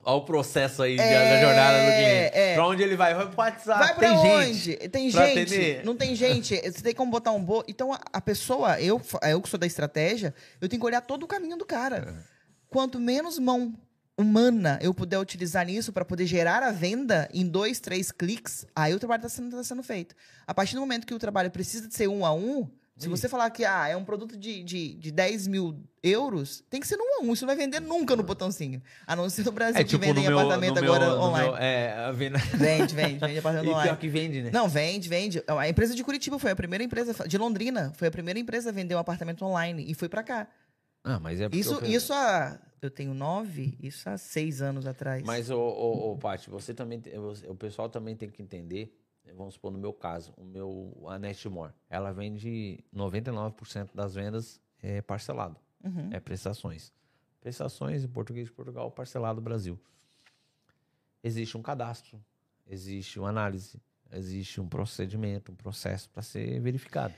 S1: Olha o processo aí
S2: É,
S1: da jornada do cliente.
S2: é.
S1: Pra onde ele vai? Vai pro WhatsApp.
S2: Vai pra
S1: tem
S2: onde?
S1: gente.
S2: tem
S1: pra
S2: gente.
S1: atender.
S2: Não tem gente. Você tem como botar um bo... Então a, a pessoa, eu, eu que sou da estratégia, eu tenho que olhar todo o caminho do cara.
S1: É.
S2: Quanto menos mão humana eu puder utilizar nisso para poder gerar a venda em dois, três cliques, aí o trabalho está sendo, tá sendo feito. A partir do momento que o trabalho precisa de ser um a um, se você falar que ah, é um produto de, de, de 10 mil euros, tem que ser no um a um. Isso não vai vender nunca no botãozinho. A não ser no Brasil,
S1: É
S2: que
S1: tipo no
S2: vendem apartamento
S1: meu-
S2: agora online.
S1: meu- é, venda.
S2: Vende, vende, vende [laughs] apartamento
S1: E
S2: online.
S1: pior que vende, né?
S2: Não, vende, vende. A empresa de Curitiba foi a primeira empresa, de Londrina, foi a primeira empresa a vender um apartamento online e foi pra cá.
S1: Ah, mas é porque
S2: Isso,
S1: eu-
S2: isso há. Eu tenho nove, isso há seis anos atrás.
S1: Mas, ô, ô, ô Paty, você também. o pessoal também tem que entender. Vamos supor, no meu caso, o meu, a Netmore, ela vende 99% das vendas é parcelado.
S2: Uhum.
S1: É prestações. Prestações em português de Portugal, parcelado Brasil. Existe um cadastro, existe uma análise, existe um procedimento, um processo para ser verificado.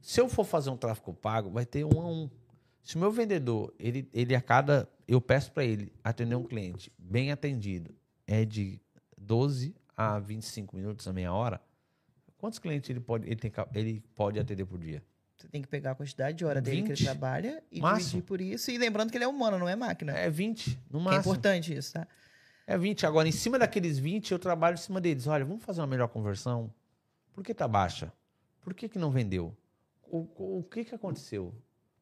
S1: Se eu for fazer um tráfego pago, vai ter um a um. Se o meu vendedor, ele, ele a cada. Eu peço para ele atender um cliente bem atendido, é de 12 a 25 minutos, a meia hora. Quantos clientes ele pode, ele tem, ele pode atender por dia?
S2: Você tem que pegar a quantidade de hora dele que ele
S1: 20?
S2: trabalha e
S1: Máximo.
S2: dividir por isso. E lembrando que ele é humano, não é máquina.
S1: É 20, no
S2: Que é
S1: máximo.
S2: importante isso, tá?
S1: É 20. Agora, em cima daqueles 20, eu trabalho em cima deles. Olha, vamos fazer uma melhor conversão. Por que tá baixa? Por que, que não vendeu? O, o, o que, que aconteceu?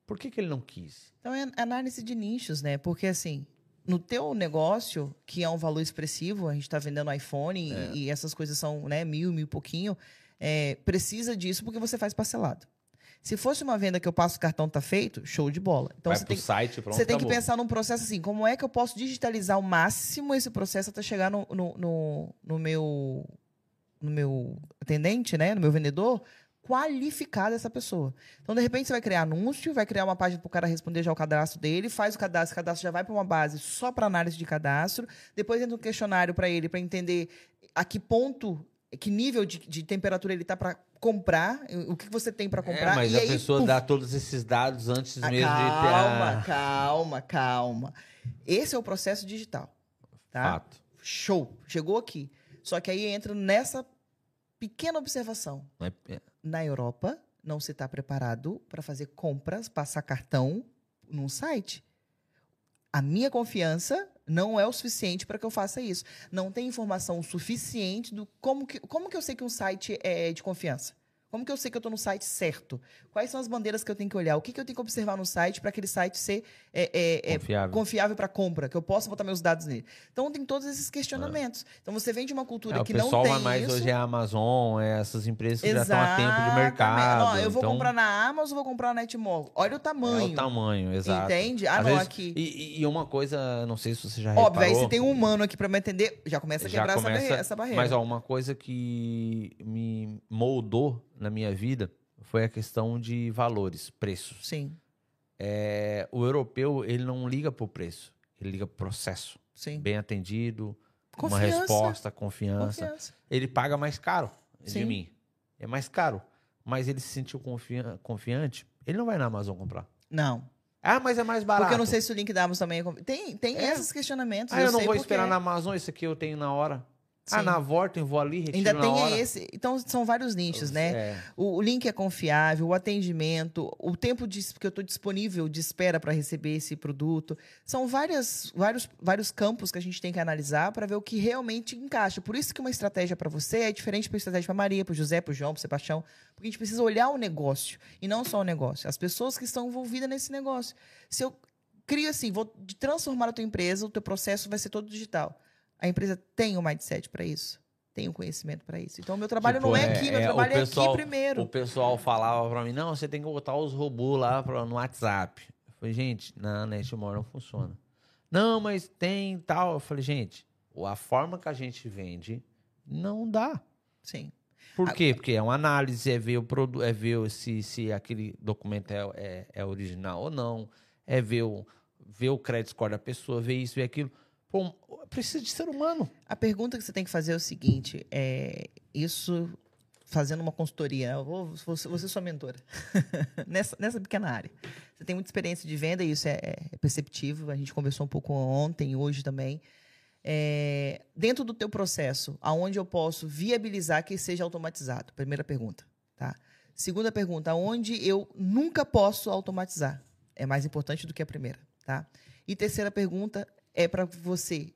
S1: Por que, que ele não quis?
S2: Então é análise de nichos, né? Porque assim, no teu negócio, que é um valor expressivo, a gente está vendendo iPhone e-
S1: É.
S2: e, essas coisas são né, mil, mil e pouquinho, é, precisa disso porque você faz parcelado. Se fosse uma venda que eu passo o cartão tá feito, show de bola. Então
S1: Vai
S2: você tem,
S1: site, pronto,
S2: você tem que pensar num processo assim, como é que eu posso digitalizar ao máximo esse processo até chegar no, no, no, no meu no meu atendente, né, no meu vendedor, qualificar essa pessoa. Então, de repente, você vai criar anúncio, vai criar uma página para o cara responder já o cadastro dele, faz o cadastro, o cadastro já vai para uma base só para análise de cadastro, depois entra um questionário para ele, para entender a que ponto, que nível de, de temperatura ele está para comprar, o que você tem para comprar.
S1: É, mas a
S2: aí,
S1: pessoa
S2: puf,
S1: dá todos esses dados antes
S2: ah,
S1: mesmo
S2: calma,
S1: de ter a...
S2: calma, calma. Esse é o processo digital. Tá?
S1: Fato.
S2: Show. Chegou aqui. Só que aí entra nessa pequena observação.
S1: É- é-
S2: Na Europa, não se está preparado para fazer compras, passar cartão num site. A minha confiança não é o suficiente para que eu faça isso. Não tem informação suficiente do como que, como que eu sei que um site é de confiança. Como que eu sei que eu estou no site certo? Quais são as bandeiras que eu tenho que olhar? O que, que eu tenho que observar no site para aquele site ser é, é, é,
S1: Confiável.
S2: confiável para compra, que eu possa botar meus dados nele. Então tem todos esses questionamentos. Então você vem de uma cultura
S1: É, o
S2: que não
S1: pessoal
S2: tem
S1: vai mais
S2: isso.
S1: hoje é a Amazon, é essas empresas que já estão há tempo de mercado.
S2: Ó, eu vou
S1: então,
S2: comprar na Amazon ou vou comprar na Netmall? Olha o
S1: É
S2: tamanho.
S1: o tamanho, exato.
S2: Entende? Ah,
S1: Às
S2: não,
S1: vezes-
S2: aqui.
S1: E, e uma coisa, não sei se você já
S2: Óbvio, aí
S1: reparou.
S2: se tem um humano aqui para me atender, já começa a quebrar essa
S1: começa-
S2: barreira- essa barreira.
S1: Mas ó, uma coisa que me moldou na minha vida foi a questão de valores, preços.
S2: Sim,
S1: É, o europeu, ele não liga pro preço, ele liga pro processo.
S2: sim.
S1: Bem atendido, uma
S2: Confiança.
S1: resposta, confiança.
S2: Confiança.
S1: Ele paga mais caro de
S2: Sim.
S1: mim. É mais caro. Mas ele se sentiu confia- confiante, ele não vai na Amazon comprar.
S2: Não.
S1: Ah, mas é mais barato.
S2: Porque eu não sei se o link da Amazon também é. confi- Tem, tem
S1: É.
S2: esses questionamentos.
S1: Ah, eu, não
S2: sei
S1: vou
S2: porque-
S1: esperar na Amazon, isso aqui eu tenho na hora. Ah,
S2: Sim.
S1: na Vorten, eu vou ali, retiro
S2: Ainda tem
S1: hora.
S2: esse. Então, são vários nichos, né?
S1: É.
S2: O, o link é confiável, o atendimento, o tempo de, que eu estou disponível de espera para receber esse produto. São várias, vários, vários campos que a gente tem que analisar para ver o que realmente encaixa. Por isso que uma estratégia para você é diferente para estratégia para Maria, para José, para João, para Sebastião. Porque a gente precisa olhar o negócio e não só o negócio. As pessoas que estão envolvidas nesse negócio. Se eu crio assim, vou transformar a tua empresa, o teu processo vai ser todo digital. A empresa tem o mindset para isso? Tem o conhecimento para isso. Então, o meu trabalho
S1: Tipo,
S2: não é
S1: é-
S2: aqui, meu
S1: é, o
S2: trabalho é
S1: pessoal-
S2: aqui primeiro.
S1: O pessoal falava pra mim, não, você tem que botar os robôs lá pra- no WhatsApp. Eu falei, gente, na Netmore não funciona. Não, mas tem tal. Eu falei, gente, a forma que a gente vende não dá.
S2: Sim.
S1: Por quê? Porque é uma análise, é ver o produto, é ver se, se aquele documento é, é, é original ou não, é ver o, ver o credit score da pessoa, ver isso, ver aquilo. Pô, precisa de ser humano.
S2: A pergunta que você tem que fazer é o seguinte: é, isso fazendo uma consultoria, vou ser sua mentora [laughs] nessa, nessa pequena área. Você tem muita experiência de venda e isso é, é perceptível. A gente conversou um pouco ontem, hoje também. É, dentro do teu processo, aonde eu posso viabilizar que seja automatizado? Primeira pergunta, tá? Segunda pergunta, aonde eu nunca posso automatizar? É mais importante do que a primeira, tá? E terceira pergunta é para você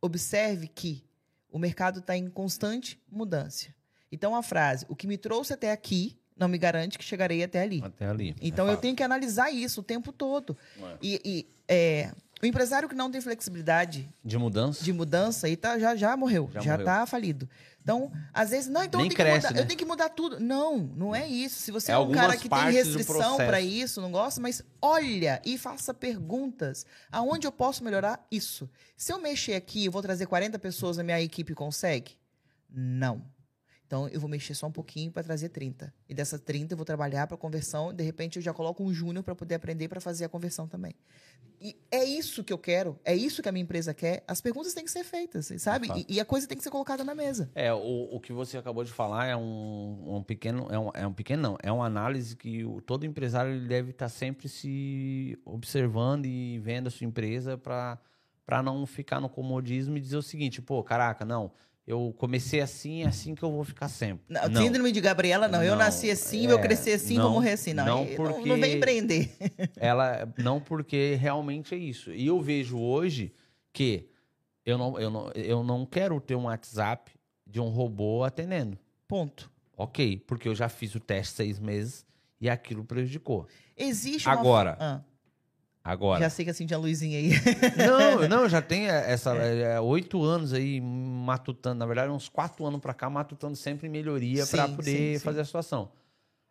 S2: observe que o mercado está em constante mudança. Então a frase, o que me trouxe até aqui não me garante que chegarei até ali.
S1: Até ali.
S2: Então
S1: É
S2: eu tenho que analisar isso o tempo todo.
S1: É.
S2: E, e, é, o empresário que não tem flexibilidade
S1: De mudança?
S2: de mudança aí tá, já, já morreu,
S1: Já
S2: já,
S1: morreu.
S2: tá falido. Então, às vezes, não, então eu tenho, que
S1: cresce,
S2: mudar,
S1: né?
S2: eu tenho que mudar tudo. Não, não é isso. Se você
S1: É
S2: é, um cara que tem restrição para isso, não gosta, mas olha e faça perguntas. Aonde eu posso melhorar isso? Se eu mexer aqui, eu vou trazer 40 pessoas, a minha equipe consegue? Não. Então, eu vou mexer só um pouquinho para trazer 30. E dessas 30 eu vou trabalhar para conversão. De repente, eu já coloco um júnior para poder aprender para fazer a conversão também. E é isso que eu quero, é isso que a minha empresa quer. As perguntas têm que ser feitas, sabe? E, e a coisa tem que ser colocada na mesa.
S1: É, o, o que você acabou de falar é um, um pequeno. É um, é um pequeno, não. É uma análise que o, todo empresário ele deve estar sempre se observando e vendo a sua empresa para não ficar no comodismo e dizer o seguinte: pô, caraca, não. Eu comecei assim, é assim que eu vou ficar sempre.
S2: Não,
S1: Não.
S2: Síndrome de Gabriela, não. Eu
S1: Não,
S2: nasci assim,
S1: é,
S2: eu cresci assim,
S1: não,
S2: vou morrer assim. Não,
S1: não
S2: não,
S1: porque-
S2: não vem empreender. [laughs]
S1: Ela não porque realmente é isso. E eu vejo hoje que eu não, eu não, eu não quero ter um WhatsApp de um robô atendendo.
S2: Ponto.
S1: Ok, porque eu já fiz o teste seis meses e aquilo prejudicou.
S2: Existe uma...
S1: Agora.
S2: Ah,
S1: Agora.
S2: já sei que assim tinha luzinha aí.
S1: Não, não, já tem essa é, oito anos aí matutando, na verdade, uns quatro anos pra cá, matutando sempre melhoria para
S2: Sim,
S1: poder
S2: sim, sim.
S1: fazer a situação.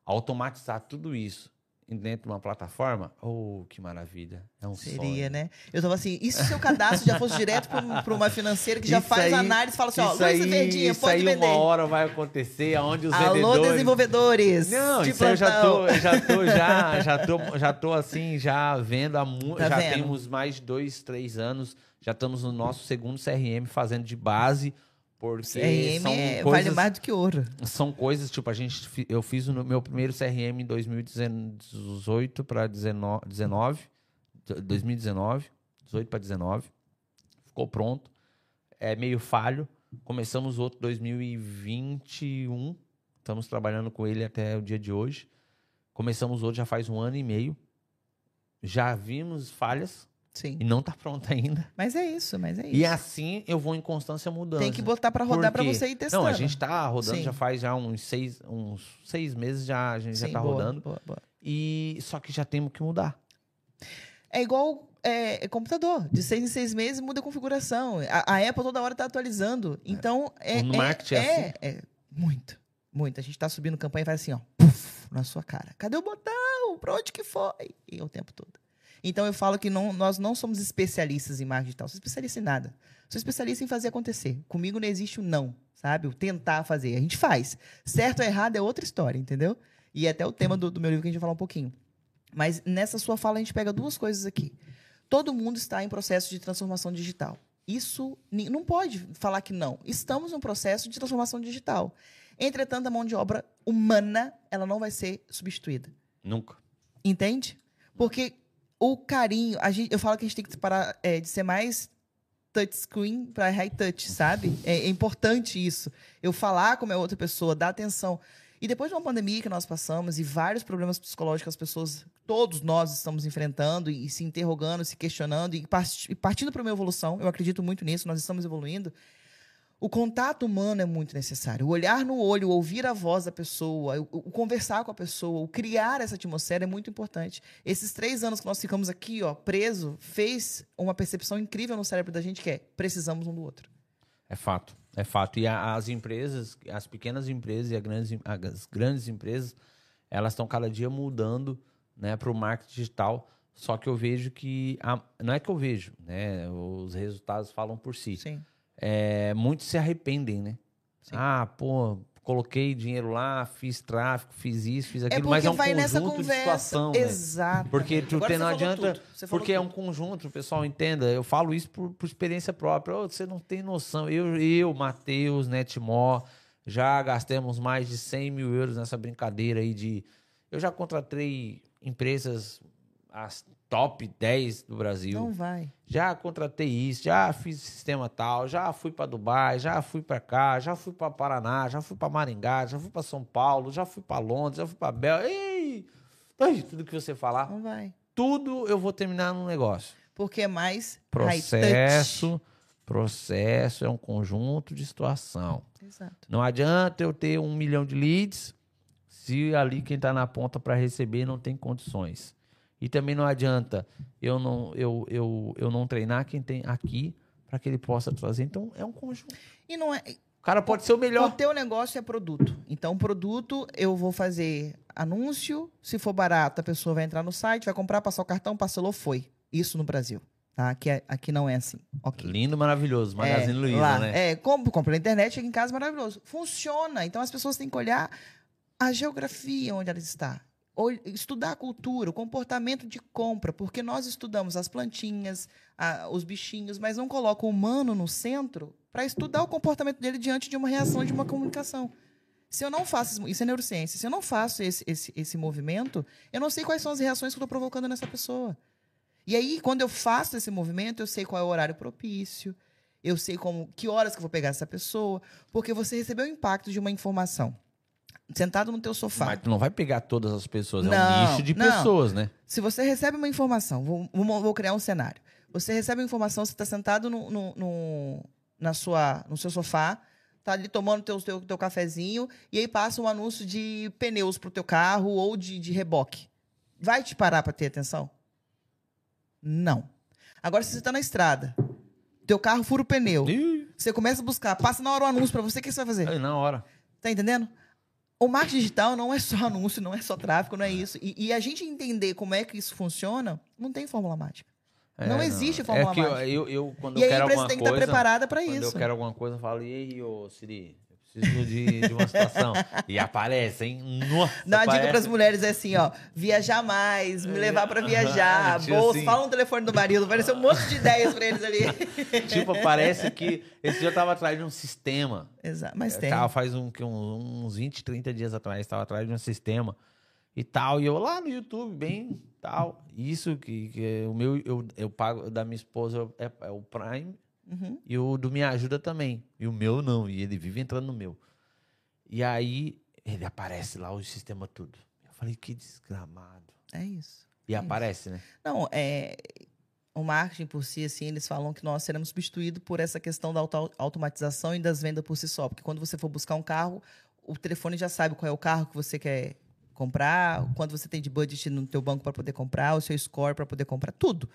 S1: Automatizar tudo isso dentro de uma plataforma, oh, que maravilha. É um
S2: Seria,
S1: sonho.
S2: né? Eu tava assim, e se o seu cadastro já fosse direto para uma financeira que já
S1: Isso
S2: faz
S1: aí-
S2: análise e fala assim, ó, Luiz
S1: aí,
S2: Verdinha,
S1: isso
S2: pode
S1: aí
S2: vender.
S1: uma hora vai acontecer, aonde os
S2: Alô,
S1: vendedores...
S2: desenvolvedores.
S1: Não,
S2: de
S1: isso eu já tô, já tô, [laughs] já, já tô, já tô assim, já vendo há muito.
S2: Tá
S1: já
S2: vendo?
S1: temos mais de dois, três anos. Já estamos no nosso segundo CRM fazendo de base, porque
S2: CRM
S1: são
S2: é-
S1: coisas,
S2: vale mais do que ouro.
S1: são coisas tipo a gente, eu fiz o meu primeiro CRM em 2018 para 19, 2019, 18 para 19, ficou pronto, é meio falho. Começamos outro 2021, estamos trabalhando com ele até o dia de hoje. Começamos outro já faz um ano e meio. Já vimos falhas
S2: Sim.
S1: e não está pronto ainda.
S2: Mas é isso, mas é isso.
S1: E assim eu vou em constância mudando.
S2: Tem que botar para rodar para você ir testando.
S1: Não, a gente tá rodando
S2: Sim.
S1: já faz já uns seis, uns seis meses já a gente já
S2: Sim,
S1: tá
S2: boa,
S1: rodando.
S2: boa, boa.
S1: E só que já temos que mudar.
S2: É igual é, é computador. De seis em seis meses muda a configuração. A, a Apple toda hora está atualizando. Então, é,
S1: No
S2: é-
S1: marketing é
S2: é,
S1: assim?
S2: é muito, muito. A gente está subindo campanha e faz assim, ó, puf, na sua cara. Cadê o botão? Pra onde que foi? E o tempo todo. Então, eu falo que não, nós não somos especialistas em marketing digital. Sou especialista em nada. Sou especialista em fazer acontecer. Comigo não existe o não, sabe? O tentar fazer. A gente faz. Certo ou errado é outra história, entendeu? E é até o tema do, do meu livro que a gente vai falar um pouquinho. Mas nessa sua fala a gente pega duas coisas aqui. Todo mundo está em processo de transformação digital. Isso não pode falar que não. Estamos num processo de transformação digital. Entretanto, a mão de obra humana, ela não vai ser substituída.
S1: Nunca.
S2: Entende? Porque o carinho, a gente, eu falo que a gente tem que parar é, de ser mais touchscreen para high touch, sabe? É, é importante isso. Eu falar como é outra pessoa, dar atenção. E depois de uma pandemia que nós passamos e vários problemas psicológicos as pessoas, todos nós estamos enfrentando e, se interrogando, se questionando e, e partindo para uma evolução, eu acredito muito nisso, nós estamos evoluindo. O contato humano é muito necessário. O olhar no olho, o ouvir a voz da pessoa, o, o conversar com a pessoa, o criar essa atmosfera é muito importante. Esses três anos que nós ficamos aqui, ó, preso, fez uma percepção incrível no cérebro da gente que é precisamos um do outro.
S1: É fato. É fato. E a- as empresas, as pequenas empresas e as grandes, as grandes empresas, elas estão cada dia mudando né, para o marketing digital. Só que eu vejo que. a- não é que eu vejo, né? Os resultados falam por si.
S2: Sim.
S1: É, muitos se arrependem, né?
S2: Sim.
S1: Ah, pô, coloquei dinheiro lá, fiz tráfico, fiz isso, fiz
S2: É
S1: aquilo,
S2: porque
S1: mas é um
S2: vai nessa
S1: conjunto de situação, né?
S2: Exato.
S1: Porque tu
S2: Agora
S1: não adianta.
S2: tudo,
S1: Porque é um
S2: tudo.
S1: conjunto, o pessoal entenda. Eu falo isso por, por experiência própria. Ô, você não tem noção. Eu, eu Matheus, Netmó, Já gastamos mais de 100 mil euros nessa brincadeira aí de. Eu já contratei empresas, as top 10 do Brasil.
S2: Não vai.
S1: Já contratei isso, já fiz sistema tal, já fui para Dubai, já fui para cá, já fui para Paraná, já fui para Maringá, já fui para São Paulo, já fui para Londres, já fui para Bel. Ei! Ai, tudo que você falar,
S2: Não vai.
S1: tudo eu vou terminar num negócio.
S2: Porque é mais
S1: Processo, processo é um conjunto de situação.
S2: Exato.
S1: Não adianta eu ter um milhão de leads se ali quem está na ponta para receber não tem condições. E também não adianta eu não, eu, eu, eu não treinar quem tem aqui para que ele possa trazer. Então é um conjunto.
S2: E não é.
S1: O cara pode ser o
S2: O
S1: melhor.
S2: teu negócio é produto. Então, produto, eu vou fazer anúncio. Se for barato, a pessoa vai entrar no site, vai comprar, passar o cartão, parcelou, foi. Isso no Brasil. Tá? Aqui, é- aqui não é assim. Ok.
S1: Lindo, maravilhoso. Magazine
S2: é,
S1: Luiza,
S2: lá,
S1: né?
S2: É, compro, compro na internet, chega em casa, maravilhoso. Funciona. Então as pessoas têm que olhar a geografia onde ela está. Estudar a cultura, o comportamento de compra, porque nós estudamos as plantinhas, a- os bichinhos, mas não coloca o humano no centro para estudar o comportamento dele diante de uma reação de uma comunicação. Se eu não faço, isso é neurociência, se eu não faço esse, esse, esse movimento, eu não sei quais são as reações que eu estou provocando nessa pessoa. E aí, quando eu faço esse movimento, eu sei qual é o horário propício, eu sei como que horas que eu vou pegar essa pessoa, porque você recebeu o impacto de uma informação. Sentado no teu sofá.
S1: Mas tu não vai pegar todas as pessoas. é um
S2: Não,
S1: nicho de
S2: não.
S1: pessoas, né?
S2: Se você recebe uma informação, vou, vou- vou criar um cenário. Você recebe uma informação, você está sentado no, no, no- na sua, no seu sofá, tá ali tomando teu, teu, teu cafezinho, e aí passa um anúncio de pneus pro teu carro ou de, de reboque. Vai te parar para ter atenção? Não. Agora, se você está na estrada, teu carro fura o pneu,
S1: Ih,
S2: você começa a buscar, passa na hora o anúncio para você, o que você vai fazer?
S1: aí na hora.
S2: Tá entendendo? O marketing digital não é só [laughs] anúncio, não é só tráfego, não é isso. E, e a gente entender como é que isso funciona, não tem fórmula mágica. Não existe fórmula
S1: é que eu,
S2: mágica.
S1: eu, eu, quando
S2: e
S1: eu
S2: aí a
S1: quero
S2: empresa tem que estar preparada para
S1: Quando
S2: isso.
S1: eu quero alguma coisa, eu falo, e aí, ô Siri, eu preciso de, de uma situação. e aparece, hein? Nossa,
S2: Dá uma dica
S1: aparece.
S2: para as mulheres é assim, ó, viajar mais, me levar para viajar,
S1: Tipo
S2: bolsa,
S1: assim.
S2: fala no telefone do marido, ser um monte de ideias para eles ali. [laughs]
S1: Tipo, parece que esse dia eu tava atrás de um sistema.
S2: Exato, mas
S1: Eu
S2: tem.
S1: Tava faz um, uns, uns 20, 30 dias atrás, tava atrás de um sistema e tal. E eu lá no YouTube, bem tal. Isso que, que o meu, eu, eu pago, da minha esposa é, é o Prime
S2: Uhum.
S1: e o do Me Ajuda também. E o meu não, e ele vive entrando no meu. E aí ele aparece lá o sistema tudo. Eu falei, que desgramado.
S2: É isso.
S1: E
S2: É
S1: aparece, né?
S2: Não, é, o marketing por si, assim, eles falam que nós seremos substituídos por essa questão da auto- automatização e das vendas por si só. Porque quando você for buscar um carro, o telefone já sabe qual é o carro que você quer comprar, quanto você tem de budget no teu banco para poder comprar, o seu score para poder comprar, tudo,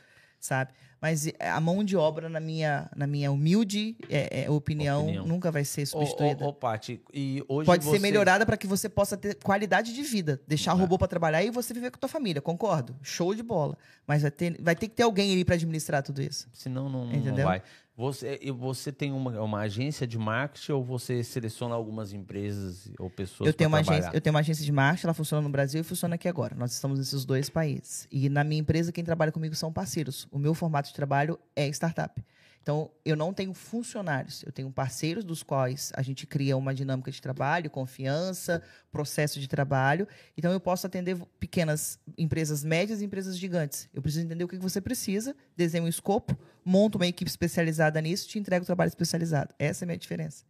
S2: sabe? Mas a mão de obra, na minha, na minha humilde é, é, opinião,
S1: Opinião.
S2: nunca vai ser substituída.
S1: Ô, ô, ô, Paty, e hoje
S2: Pode
S1: você...
S2: ser melhorada para que você possa ter qualidade de vida. Deixar o
S1: É.
S2: robô para trabalhar e você viver com a tua família, concordo. Show de bola. Mas vai ter, vai ter que ter alguém ali para administrar tudo isso.
S1: Senão não, não
S2: Entendeu?
S1: vai. Você, você tem uma, uma agência de marketing ou você seleciona algumas empresas ou pessoas
S2: Eu tenho, uma agência,
S1: trabalhar?
S2: eu tenho uma agência de marketing, ela funciona no Brasil e funciona aqui agora. Nós estamos nesses dois países. E na minha empresa, quem trabalha comigo são parceiros. O meu formato de trabalho é startup. Então, eu não tenho funcionários, eu tenho parceiros dos quais a gente cria uma dinâmica de trabalho, confiança, processo de trabalho. Então, eu posso atender pequenas empresas médias e empresas gigantes. Eu preciso entender o que você precisa, desenho um escopo, monto uma equipe especializada nisso, te entrego o trabalho especializado. Essa é a minha diferença.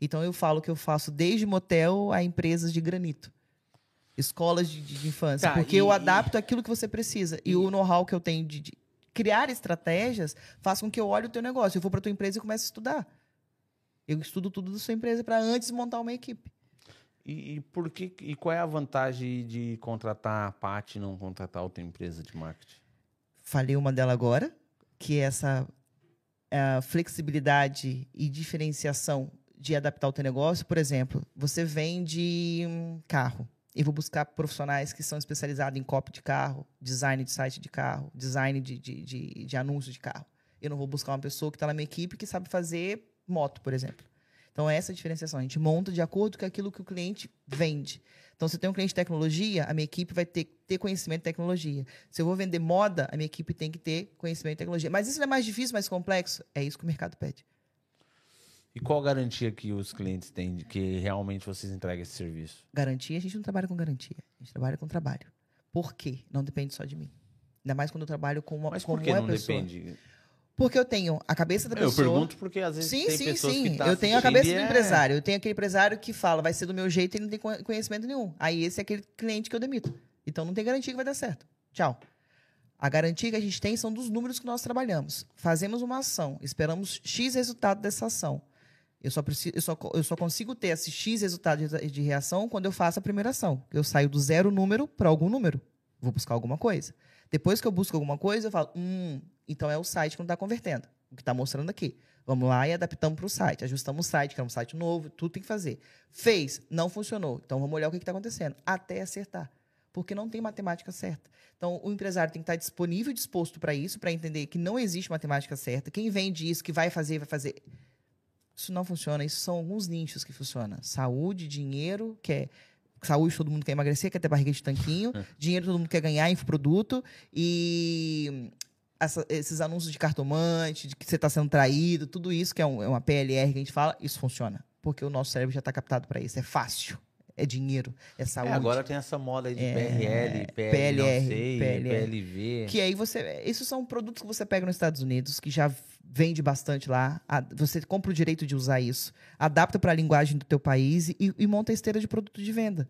S2: Então, eu falo que eu faço desde motel a empresas de granito. Escolas de, de infância.
S1: Tá,
S2: porque
S1: e-
S2: eu adapto aquilo que você precisa. E,
S1: e-
S2: o know-how que eu tenho de, de criar estratégias faz com que eu olhe o teu negócio. Eu vou para tua empresa e começo a estudar. Eu estudo tudo da sua empresa para antes montar uma equipe.
S1: E, e por que, e qual é a vantagem de contratar a Paty e não contratar outra empresa de marketing?
S2: Falei uma dela agora, que é essa eh, flexibilidade e diferenciação de adaptar o teu negócio. Por exemplo, você vende um carro. Eu vou buscar profissionais que são especializados em copy de carro, design de site de carro, design de, de, de, de anúncio de carro. Eu não vou buscar uma pessoa que está na minha equipe que sabe fazer moto, por exemplo. Então, essa é a diferenciação. A gente monta de acordo com aquilo que o cliente vende. Então, se eu tenho um cliente de tecnologia, a minha equipe vai ter ter conhecimento de tecnologia. Se eu vou vender moda, a minha equipe tem que ter conhecimento de tecnologia. Mas isso não é mais difícil, mais complexo? É isso que o mercado pede.
S1: E qual a garantia que os clientes têm de que realmente vocês entregam esse serviço?
S2: Garantia, a gente não trabalha com garantia. A gente trabalha com trabalho. Por quê? Não depende só de mim. Ainda mais quando eu trabalho com uma,
S1: Mas
S2: como
S1: por que
S2: uma
S1: não
S2: pessoa.
S1: depende?
S2: Porque eu tenho a cabeça da
S1: Eu
S2: pessoa.
S1: pergunto porque às vezes
S2: Sim,
S1: tem
S2: sim,
S1: pessoas
S2: sim.
S1: que tá
S2: eu tenho a cabeça do
S1: é-
S2: empresário. Eu tenho aquele empresário que fala, vai ser do meu jeito e ele não tem co- conhecimento nenhum. Aí esse é aquele cliente que eu demito. Então não tem garantia que vai dar certo. Tchau. A garantia que a gente tem são dos números que nós trabalhamos. Fazemos uma ação, esperamos X resultado dessa ação. Eu só, preciso, eu só, eu só consigo ter esse X resultado de, de reação quando eu faço a primeira ação. Eu saio do zero número para algum número. Vou buscar alguma coisa. Depois que eu busco alguma coisa, eu falo, hum, então é o site que não está convertendo. O que está mostrando aqui. Vamos lá e adaptamos para o site. Ajustamos o site, criamos um site novo, tudo tem que fazer. Fez, não funcionou. Então vamos olhar o que está acontecendo. Até acertar. Porque não tem matemática certa. Então o empresário tem que estar disponível e disposto para isso, para entender que não existe matemática certa. Quem vende isso, que vai fazer, vai fazer. Isso não funciona. Isso são alguns nichos que funcionam. Saúde, dinheiro, que é saúde todo mundo quer emagrecer, quer ter barriga de tanquinho, [laughs] dinheiro todo mundo quer ganhar, infoproduto e essa- esses anúncios de cartomante, de que você está sendo traído, tudo isso que é, um- é uma PLR que a gente fala, isso funciona. Porque o nosso cérebro já está captado para isso. É fácil. É dinheiro, é
S1: É,
S2: saúde.
S1: agora tem essa moda de
S2: É,
S1: PRL, PL,
S2: PLR,
S1: sei,
S2: PLR.
S1: PLV.
S2: Que aí você. Isso são produtos que você pega nos Estados Unidos, que já vende bastante lá. Você compra o direito de usar isso, adapta para a linguagem do teu país e, e monta a esteira de produto de venda.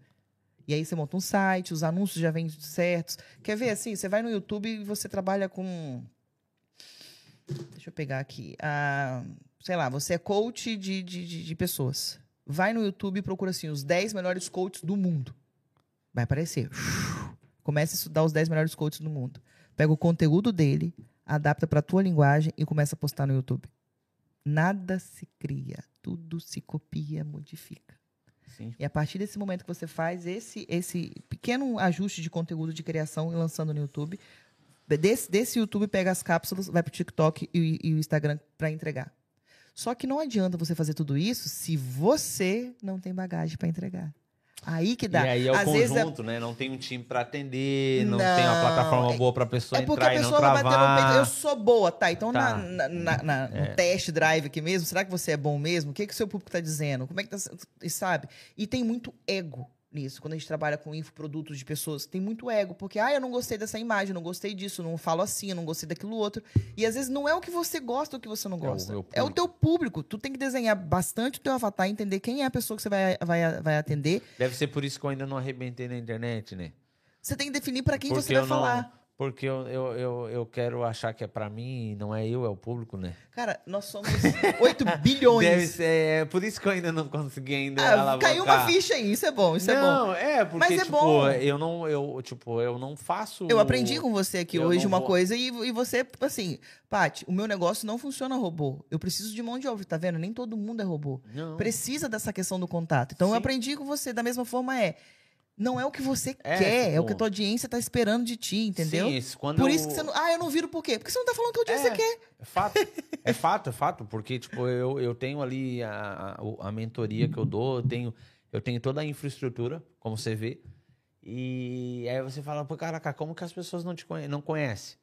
S2: E aí você monta um site, os anúncios já vêm certos. Quer ver assim? Você vai no YouTube e você trabalha com. Deixa eu pegar aqui. Ah, sei lá, você é coach de, de, de, de pessoas. Vai no YouTube e procura assim, os 10 melhores coaches do mundo. Vai aparecer. Começa a estudar os 10 melhores coaches do mundo. Pega o conteúdo dele, adapta para tua linguagem e começa a postar no YouTube. Nada se cria, tudo se copia, modifica.
S1: Sim.
S2: E a partir desse momento que você faz esse, esse pequeno ajuste de conteúdo de criação e lançando no YouTube, desse, desse YouTube pega as cápsulas, vai pro TikTok e, e o Instagram para entregar. Só que não adianta você fazer tudo isso se você não tem bagagem para entregar. Aí que dá.
S1: E aí é o
S2: Às é-
S1: conjunto, né? Não tem um time pra atender, não,
S2: Não,
S1: tem uma plataforma
S2: é-
S1: boa pra pessoa
S2: É porque a
S1: entrar e não
S2: pessoa vai bater no
S1: travar.
S2: peito. Eu sou boa, tá? Então,
S1: Tá.
S2: na, na- na- na- no test drive aqui mesmo, será que você é bom mesmo? O que, que o seu público tá dizendo? Como é que tá. e Sabe? E tem muito ego nisso. Quando a gente trabalha com infoprodutos de pessoas, tem muito ego. Porque, ah, eu não gostei dessa imagem, não gostei disso, não falo assim, eu não gostei daquilo outro. E às vezes não é o que você gosta ou o que você não
S1: o
S2: gosta. É o,
S1: público.
S2: teu público. Tu tem que desenhar bastante o teu avatar, entender quem é a pessoa que você vai, vai, vai atender.
S1: Deve ser por isso que eu ainda não arrebentei na internet, né?
S2: Você tem que definir para quem
S1: porque
S2: você vai
S1: eu
S2: falar.
S1: Não. Porque eu, eu, eu, eu quero achar que é pra mim e não é eu, é o público, né?
S2: Cara, nós somos 8 [laughs] bilhões.
S1: Deve ser, é por isso que eu ainda não consegui ainda
S2: Ah,
S1: alavancar.
S2: caiu uma ficha aí, isso é bom, isso é bom.
S1: não, é, porque,
S2: Mas é
S1: tipo,
S2: bom.
S1: eu não, eu, tipo, eu não faço...
S2: Eu aprendi com você aqui
S1: eu
S2: hoje
S1: não
S2: uma
S1: vou-
S2: coisa e, e você, tipo assim, Paty, o meu negócio não funciona robô. Eu preciso de mão de obra, tá vendo? Nem todo mundo é robô.
S1: Não.
S2: Precisa dessa questão do contato. Então eu
S1: Sim.
S2: aprendi com você, da mesma forma é, não é o que você
S1: É,
S2: quer, é
S1: tipo-
S2: o que a tua audiência tá esperando de ti, entendeu?
S1: Sim, isso, quando
S2: Por
S1: eu-
S2: isso que você não. Ah, eu não viro por quê? Porque você não tá falando o que a audiência
S1: É.
S2: quer.
S1: É fato, é fato, é fato, porque tipo eu, eu tenho ali a, a, a mentoria que eu dou, eu tenho eu tenho toda a infraestrutura, como você vê, e aí você fala, pô, caraca, como que as pessoas não te conhe não conhecem?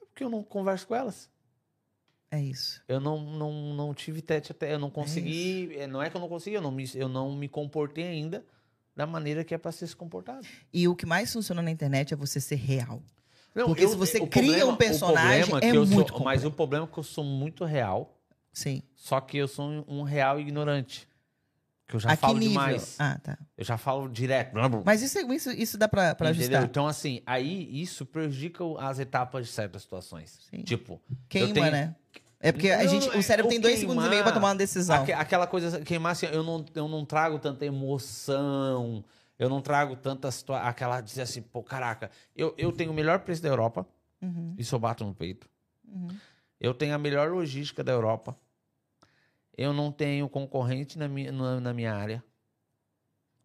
S1: É Porque eu não converso com elas.
S2: É isso.
S1: Eu não, não, não tive tete até, eu não consegui, é, não é que eu não consegui, eu não me, eu não me comportei ainda da maneira que é para ser se comportado.
S2: E o que mais funciona na internet é você ser real.
S1: Não,
S2: Porque se você cria um
S1: o
S2: personagem,
S1: problema
S2: é
S1: eu
S2: muito
S1: sou, Mas o problema é que eu sou muito real.
S2: Sim.
S1: Só que eu sou um- um real ignorante. Que eu já
S2: a
S1: falo demais.
S2: Ah, tá.
S1: Eu já falo direto.
S2: Mas isso, isso, isso dá pra, pra
S1: entendeu?
S2: ajustar.
S1: Então, assim, aí isso prejudica as etapas de certas situações.
S2: Sim.
S1: Tipo,
S2: Queima,
S1: tenho-
S2: né? É porque a
S1: Não,
S2: gente,
S1: é-
S2: o cérebro
S1: o
S2: tem dois segundos e meio pra
S1: queimar,
S2: tomar uma decisão.
S1: aque- aquela coisa, queimar assim, eu não, eu não trago tanta emoção, eu não trago tanta situação, aquela dizer assim, pô, caraca, eu, eu tenho o melhor preço da Europa,
S2: Uhum,
S1: isso eu bato no peito.
S2: uhum.
S1: Eu tenho a melhor logística da Europa. Eu não tenho concorrente na minha, na, na minha área.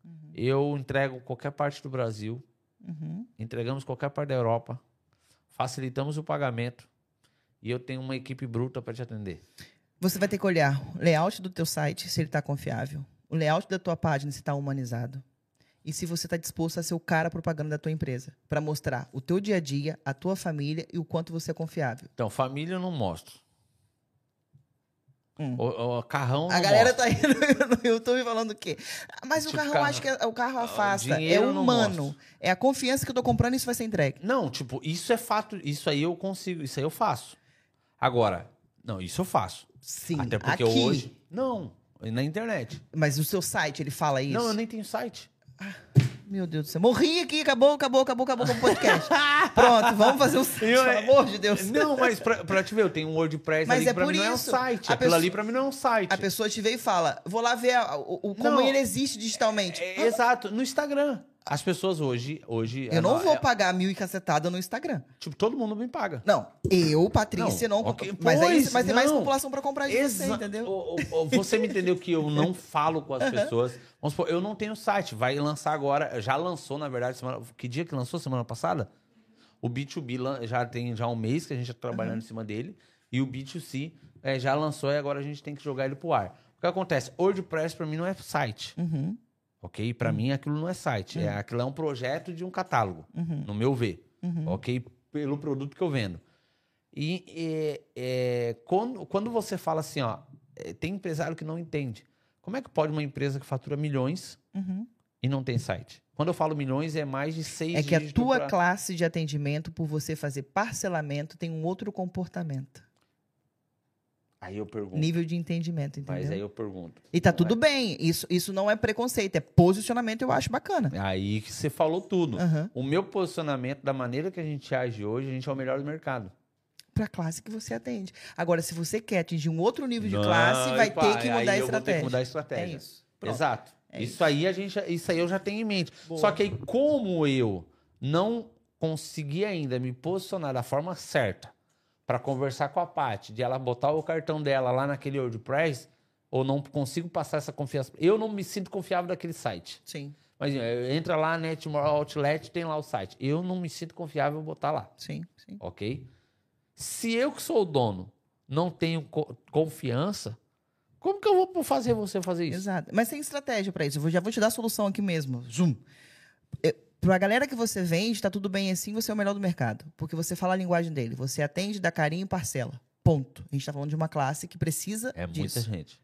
S2: Uhum.
S1: Eu entrego qualquer parte do Brasil.
S2: Uhum.
S1: Entregamos qualquer parte da Europa. Facilitamos o pagamento. E eu tenho uma equipe bruta para te atender.
S2: Você vai ter que olhar o layout do teu site, se ele está confiável. O layout da tua página, se está humanizado. E se você está disposto a ser o cara propaganda da tua empresa. Para mostrar o teu dia a dia, a tua família e o quanto você é confiável.
S1: Então, família eu não mostro.
S2: Hum.
S1: O, o carrão
S2: A galera
S1: mostra.
S2: tá indo [laughs] no YouTube falando o quê? Ah, Mas o
S1: Tipo,
S2: carrão,
S1: carro-
S2: acho que é, o carro afasta. É humano. É a confiança que eu tô comprando e isso vai ser entregue.
S1: Não, tipo, isso é fato. Isso aí eu consigo. Isso aí eu faço. Agora, não, isso eu faço.
S2: Sim.
S1: Até porque
S2: aqui.
S1: hoje. Não, na internet.
S2: Mas o seu site, ele fala isso?
S1: Não, eu nem tenho site.
S2: Meu Deus do céu. Morri aqui, acabou, acabou, acabou, acabou com o podcast. [laughs] Pronto, vamos fazer um site,
S1: Eu-
S2: pelo amor de Deus.
S1: Não, mas pra, pra te ver, eu tenho um WordPress
S2: Mas
S1: ali
S2: é
S1: pra
S2: por
S1: mim não é um
S2: isso.
S1: site.
S2: A
S1: Aquilo
S2: pessoa-
S1: ali pra mim não é um site.
S2: A pessoa te vê e fala, vou lá ver a- o, o- como
S1: Não.
S2: ele existe digitalmente.
S1: É, exato, no Instagram. As pessoas hoje. hoje
S2: Eu não
S1: é-
S2: vou
S1: é-
S2: pagar mil e cacetada no Instagram.
S1: Tipo, todo mundo me paga.
S2: Não, eu, Patrícia, não.
S1: Não, ok,
S2: mas,
S1: pois,
S2: mas tem mais
S1: não.
S2: população pra comprar de você,
S1: Exa-
S2: entendeu?
S1: O- o- Você me entendeu que eu não [laughs] falo com as pessoas. Vamos supor, eu não tenho site. Vai lançar agora. Já lançou, na verdade, semana. Que dia que lançou? Semana passada? O B2B lan- já tem já um mês que a gente está trabalhando em cima dele. E o B2C é, já lançou e agora a gente tem que jogar ele pro ar. O que acontece? WordPress pra mim não é site.
S2: Uhum,
S1: Ok? Pra mim aquilo não é site. É, aquilo é um projeto de um catálogo, no meu ver.
S2: uhum.
S1: Ok? Pelo produto que eu vendo. E é, é, quando, quando você fala assim, ó, é, tem empresário que não entende. Como é que pode uma empresa que fatura milhões
S2: Uhum.
S1: e não tem site? Quando eu falo milhões, é mais de seis
S2: É que a tua
S1: pra-
S2: classe de atendimento, por você fazer parcelamento, tem um outro comportamento.
S1: Aí eu pergunto.
S2: Nível de entendimento, entendeu?
S1: Mas aí eu pergunto.
S2: E tá tudo
S1: é-
S2: bem. Isso, isso não é preconceito, é posicionamento, eu acho bacana.
S1: Aí que você falou tudo.
S2: Aham.
S1: O meu posicionamento, da maneira que a gente age hoje, a gente é o melhor do mercado.
S2: Pra classe que você atende. Agora, se você quer atingir um outro nível de
S1: Não,
S2: classe, vai
S1: pá,
S2: ter que mudar a
S1: eu vou ter que
S2: estratégia.
S1: mudar a estratégia.
S2: É isso. Pronto.
S1: Exato.
S2: É
S1: isso, aí a gente, isso aí eu já tenho em mente.
S2: Boa.
S1: Só que aí, como eu não consegui ainda me posicionar da forma certa para conversar com a Paty, de ela botar o cartão dela lá naquele WordPress, ou não consigo passar essa confiança. Eu não me sinto confiável daquele site.
S2: Sim,
S1: Mas eh, entra lá, Netmore Outlet, tem lá o site. Eu não me sinto confiável botar lá,
S2: sim, sim.
S1: ok? Se eu que sou o dono não tenho co- confiança, como que eu vou fazer você fazer isso?
S2: Exato. Mas tem estratégia pra isso. Eu já vou te dar a solução aqui mesmo. Zoom. Pra galera que você vende, tá tudo bem assim, você é o melhor do mercado. Porque você fala a linguagem dele. Você atende, dá carinho e parcela. Ponto. A gente tá falando de uma classe que precisa
S1: É muita
S2: disso.
S1: gente.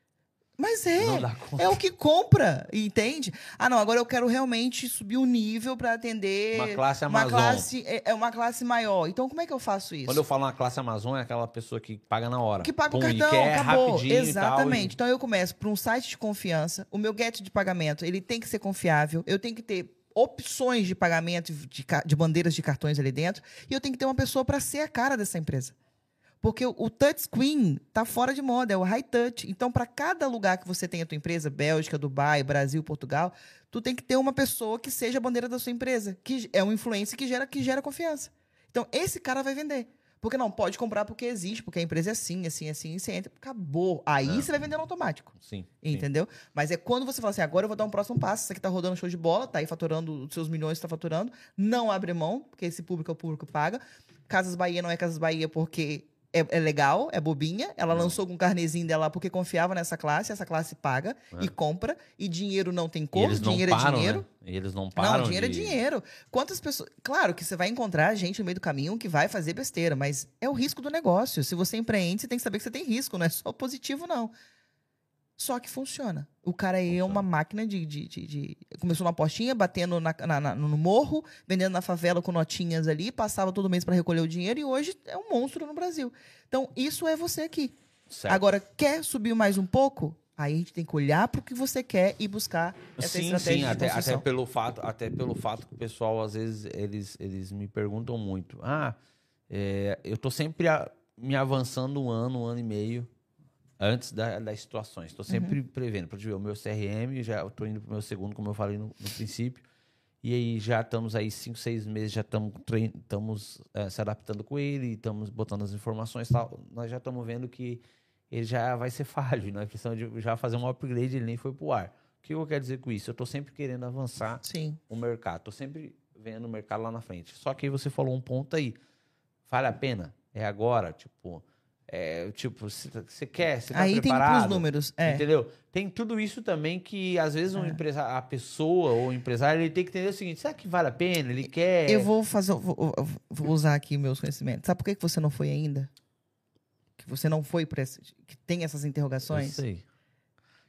S2: Mas é.
S1: Não dá conta.
S2: É o que compra, entende? Ah, não, agora eu quero realmente subir o nível pra atender
S1: Uma classe
S2: uma
S1: Amazon.
S2: classe é é uma classe maior. Então como é que eu faço isso?
S1: Quando eu falo uma classe Amazon, é aquela pessoa que paga na hora.
S2: Que paga o
S1: Pum, e
S2: cartão,
S1: quer
S2: acabou.
S1: rapidinho e tal,
S2: Exatamente. Então eu começo por um site de confiança. O meu get de pagamento, ele tem que ser confiável. Eu tenho que ter opções de pagamento de, de bandeiras de cartões ali dentro. E eu tenho que ter uma pessoa para ser a cara dessa empresa. Porque o, touchscreen tá fora de moda, é o high touch. Então, para cada lugar que você tem a tua empresa, Bélgica, Dubai, Brasil, Portugal, tu tem que ter uma pessoa que seja a bandeira da sua empresa, que é um influencer que gera, que gera confiança. Então, esse cara vai vender. Porque não, pode comprar porque existe, porque a empresa é assim, assim, assim, e você entra, acabou. Aí
S1: É.
S2: você vai vender no automático.
S1: Sim. sim.
S2: Entendeu? Mas é quando você fala assim, agora eu vou dar um próximo passo, isso aqui tá rodando show de bola, tá aí faturando os seus milhões, tá faturando, não abre mão, porque esse público é o público que paga. Casas Bahia não é Casas Bahia porque é, é legal, é bobinha. Ela
S1: Não.
S2: lançou com um carnezinho dela porque confiava nessa classe, essa classe paga
S1: É.
S2: e compra, e dinheiro não tem cor,
S1: eles não
S2: dinheiro
S1: param,
S2: é dinheiro.
S1: né? E eles não param
S2: Não, dinheiro
S1: de-
S2: é dinheiro. Quantas pessoas. Claro que você vai encontrar gente no meio do caminho que vai fazer besteira, mas é o risco do negócio. Se você empreende, você tem que saber que você tem risco, não é só positivo, não. Só que funciona. O cara aí é uma máquina de, de, de- de- Começou na postinha, batendo na- na- na- no morro, vendendo na favela com notinhas ali, passava todo mês para recolher o dinheiro e hoje é um monstro no Brasil. Então, isso é você aqui.
S1: Certo.
S2: Agora, quer subir mais um pouco? Aí a gente tem que olhar para o que você quer e buscar essa
S1: sim,
S2: estratégia
S1: sim, até, até pelo fato, até pelo fato que o pessoal às vezes eles, eles me perguntam muito. Ah, é, eu tô sempre a- me avançando um ano, um ano e meio antes da- das situações. Estou sempre
S2: Uhum.
S1: prevendo. Para ver o meu CRM, já estou indo para o meu segundo, como eu falei no, no princípio. E aí já estamos aí cinco, seis meses, já estamos eh, se adaptando com ele, estamos botando as informações tal. Nós já estamos vendo que ele já vai ser [laughs] falho, nós precisamos de já fazer um upgrade, ele nem foi pro ar. O que eu quero dizer com isso? Eu estou sempre querendo avançar
S2: Sim.
S1: o mercado, estou sempre vendo o mercado lá na frente. Só que aí você falou um ponto aí, vale a pena? É agora, tipo, é, tipo, você quer, você tá
S2: Aí tem que ir
S1: preparado?
S2: pros números. É.
S1: Entendeu? Tem tudo isso também que, às vezes, um
S2: É.
S1: empresa, a pessoa ou o empresário, ele tem que entender o seguinte: será que vale a pena? Ele quer.
S2: Eu vou fazer, vou, vou usar aqui meus conhecimentos. Sabe por que que você não foi ainda? que você não foi essa, que tem essas
S1: Eu
S2: interrogações?
S1: sei.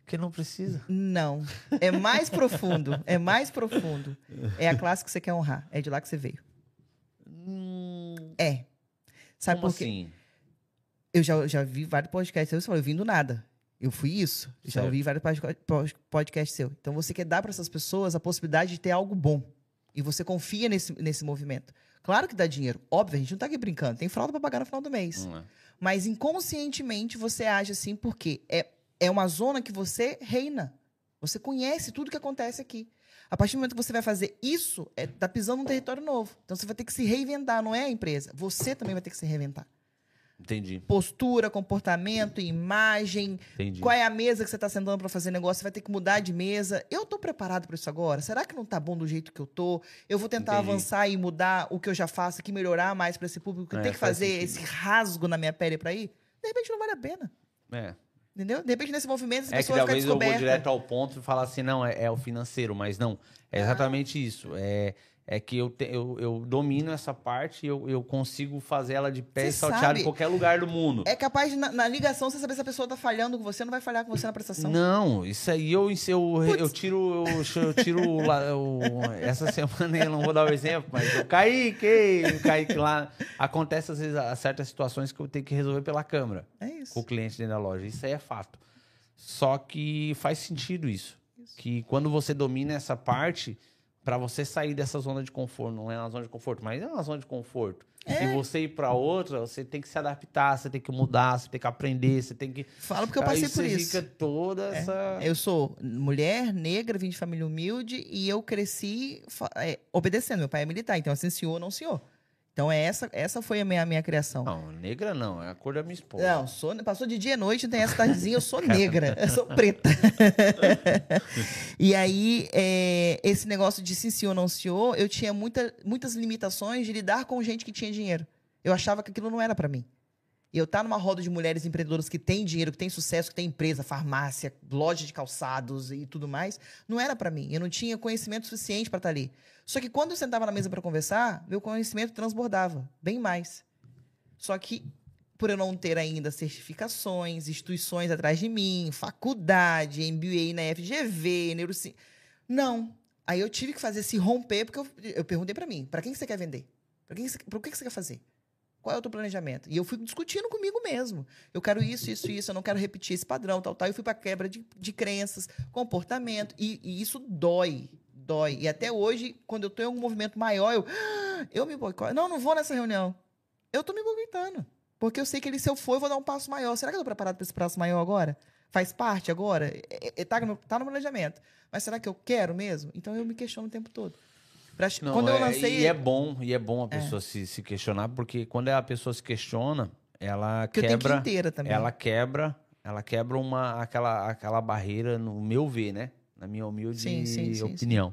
S1: Porque não precisa.
S2: Não. É mais profundo. É mais profundo. É a classe que você quer honrar. É de lá que você veio.
S1: Hum,
S2: É. Sabe
S1: como
S2: por quê?
S1: assim?
S2: Eu já, já vi vários podcasts seus falou, eu vim do nada. Eu fui isso. Eu já ouvi vários pod- pod- podcasts seus. Então você quer dar para essas pessoas a possibilidade de ter algo bom. E você confia nesse, nesse movimento. Claro que dá dinheiro. Óbvio, a gente não tá aqui brincando. Tem fralda para pagar no final do mês.
S1: É.
S2: Mas inconscientemente você age assim porque é, é uma zona que você reina. Você conhece tudo que acontece aqui. A partir do momento que você vai fazer isso, é, tá pisando num território novo. Então você vai ter que se reinventar, não é a empresa. Você também vai ter que se reinventar.
S1: Entendi,
S2: Postura, comportamento, imagem,
S1: entendi.
S2: qual é a mesa que você está sentando para fazer negócio? Você vai ter que mudar de mesa. Eu estou preparado para isso agora? Será que não tá bom do jeito que eu tô? Eu vou tentar
S1: Entendi.
S2: avançar e mudar o que eu já faço aqui, melhorar mais para esse público que
S1: É,
S2: tem que
S1: faz
S2: fazer
S1: sentido.
S2: esse rasgo na minha pele para ir? De repente não vale a pena.
S1: É.
S2: Entendeu? De repente nesse movimento essa
S1: É que
S2: pessoa ficar
S1: talvez eu vou direto ao ponto e falar assim, não, é, é o financeiro, mas não. É exatamente isso. É, é que eu, te- eu, eu domino essa parte e eu, eu consigo fazer ela de pé e salteado
S2: sabe-
S1: em qualquer lugar do mundo.
S2: É capaz de, na, na ligação, você saber se a pessoa tá falhando com você, não vai falhar com você na prestação.
S1: Não, isso aí eu, isso eu,
S2: Putz.
S1: eu tiro, eu, eu tiro essa [laughs] semana eu não vou dar o exemplo, mas o Kaique, o Kaique lá, acontece às vezes a- certas situações que eu tenho que resolver pela câmera
S2: É
S1: com
S2: isso.
S1: o cliente dentro da loja, isso aí é fato. Só que faz sentido isso, que quando você domina essa parte, para você sair dessa zona de conforto, não é uma zona de conforto, mas é uma zona de conforto.
S2: É.
S1: E você ir para outra, você tem que se adaptar, você tem que mudar, você tem que aprender, você tem que
S2: Falo porque eu
S1: Aí
S2: passei
S1: você
S2: por isso. É.
S1: fica toda essa.
S2: Eu sou mulher, negra, vim de família humilde e eu cresci é, obedecendo. Meu pai é militar, então assim, senhor, não senhor. Então é essa, essa foi a minha, a minha criação.
S1: Não, negra não, é a cor da minha esposa.
S2: Não, sou, passou de dia e noite, tem essa tardezinha, eu sou [laughs] negra, eu sou preta. [laughs] e aí, é, esse negócio de sim, senhor, não senhor, eu tinha muita, muitas limitações de lidar com gente que tinha dinheiro. Eu achava que aquilo não era pra mim. E eu estar numa roda de mulheres empreendedoras que têm dinheiro, que têm sucesso, que têm empresa, farmácia, loja de calçados e tudo mais, não era pra mim. Eu não tinha conhecimento suficiente pra estar ali. Só que quando eu sentava na mesa pra conversar, meu conhecimento transbordava, bem mais. Só que por eu não ter ainda certificações, instituições atrás de mim, faculdade, MBA na FGV, neurociência. Não. Aí eu tive que fazer esse romper, porque eu, eu perguntei pra mim, pra quem que você quer vender? Pra quem que que você quer fazer? Qual é o teu planejamento? E eu fui discutindo comigo mesmo. Eu quero isso, isso, isso, eu não quero repetir esse padrão, tal, tal. Eu fui pra quebra de, de crenças, comportamento, e, e isso dói, dói. E até hoje, quando eu tô em algum movimento maior, eu, "Ah, eu me boicoto. Não, não vou nessa reunião. Eu tô me boicotando. Porque eu sei que ele, se eu for, eu vou dar um passo maior. Será que eu tô preparado para esse passo maior agora? Faz parte agora? É, é, tá, no tá no planejamento. Mas será que eu quero mesmo? Então eu me questiono o tempo todo. Pra-
S1: Não,
S2: quando eu
S1: é-
S2: lancei.
S1: E é bom, e é bom a pessoa se, se questionar, porque quando a pessoa se questiona, ela
S2: que que ir
S1: quebra.
S2: também.
S1: Ela quebra, ela quebra uma, aquela, aquela barreira, no meu ver, né? Na minha humilde
S2: Sim, sim, sim,
S1: opinião.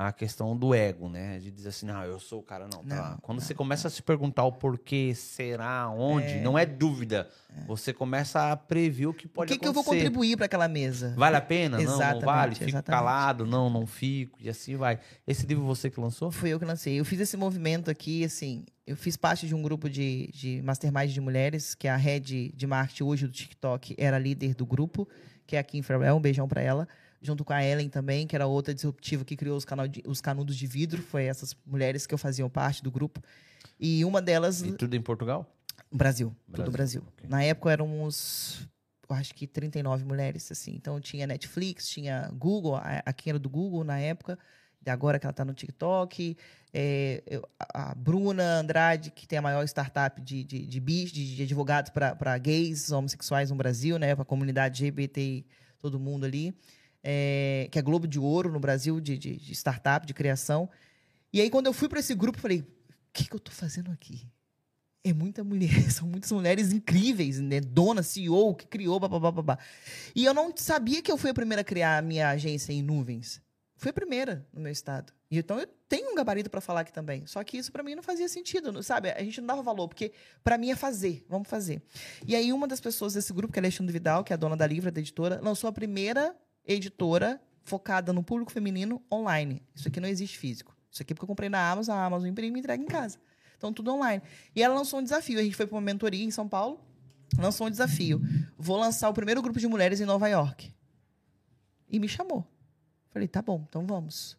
S1: A questão do ego, né? De dizer assim, não, eu sou o cara, não. tá
S2: Não,
S1: lá. Quando
S2: não,
S1: você começa a se perguntar o porquê, será, onde, não é dúvida. Você começa a prever o que
S2: o
S1: pode
S2: que, que eu vou
S1: acontecer.
S2: contribuir para aquela mesa?
S1: Vale a pena? Não, não
S2: Exatamente,
S1: vale? Fico
S2: exatamente.
S1: calado? Não, não fico. E assim vai. Esse livro você que lançou?
S2: Fui eu que lancei. Eu fiz esse movimento aqui, assim. Eu fiz parte de um grupo de, de mastermind de mulheres, que a head de marketing hoje do TikTok era líder do grupo, que é a Kim Farrell. Um beijão pra ela. Junto com a Ellen também, que era outra disruptiva que criou os, de- os canudos de vidro. Foi essas mulheres que eu faziam parte do grupo. E uma delas,
S1: E tudo em Portugal?
S2: Brasil,
S1: Brasil,
S2: tudo Brasil.
S1: ok.
S2: Na época eram uns, acho que 39 mulheres, assim. Então tinha Netflix, tinha Google, a, a Kim era do Google na época, agora que ela tá no TikTok. É, eu- a a Bruna Andrade, que tem a maior startup de, de, de bis, de, de advogados para gays, homossexuais no Brasil, né? Para a comunidade LGBT, todo mundo ali. É, que é Globo de Ouro no Brasil, de, de, de startup, de criação. E aí, quando eu fui para esse grupo, falei: o que, que eu tô fazendo aqui? É muita mulher, [laughs] são muitas mulheres incríveis, né? Dona, CEO, que criou, babá. E eu não sabia que eu fui a primeira a criar a minha agência em nuvens. Fui a primeira no meu estado. E então eu tenho um gabarito para falar aqui também. Só que isso para mim não fazia sentido, não- sabe? A gente não dava valor, porque para mim é fazer, vamos fazer. E aí uma das pessoas desse grupo, que é a Alexandre Vidal, que é a dona da Livra, da editora, lançou a primeira editora focada no público feminino online. Isso aqui não existe físico. Isso aqui é porque eu comprei na Amazon, a Amazon imprime e entrega em casa. Então, tudo online. E ela lançou um desafio. A gente foi para uma mentoria em São Paulo. lançou um desafio. Vou lançar o primeiro grupo de mulheres em Nova York. E me chamou. Falei, tá bom, então vamos.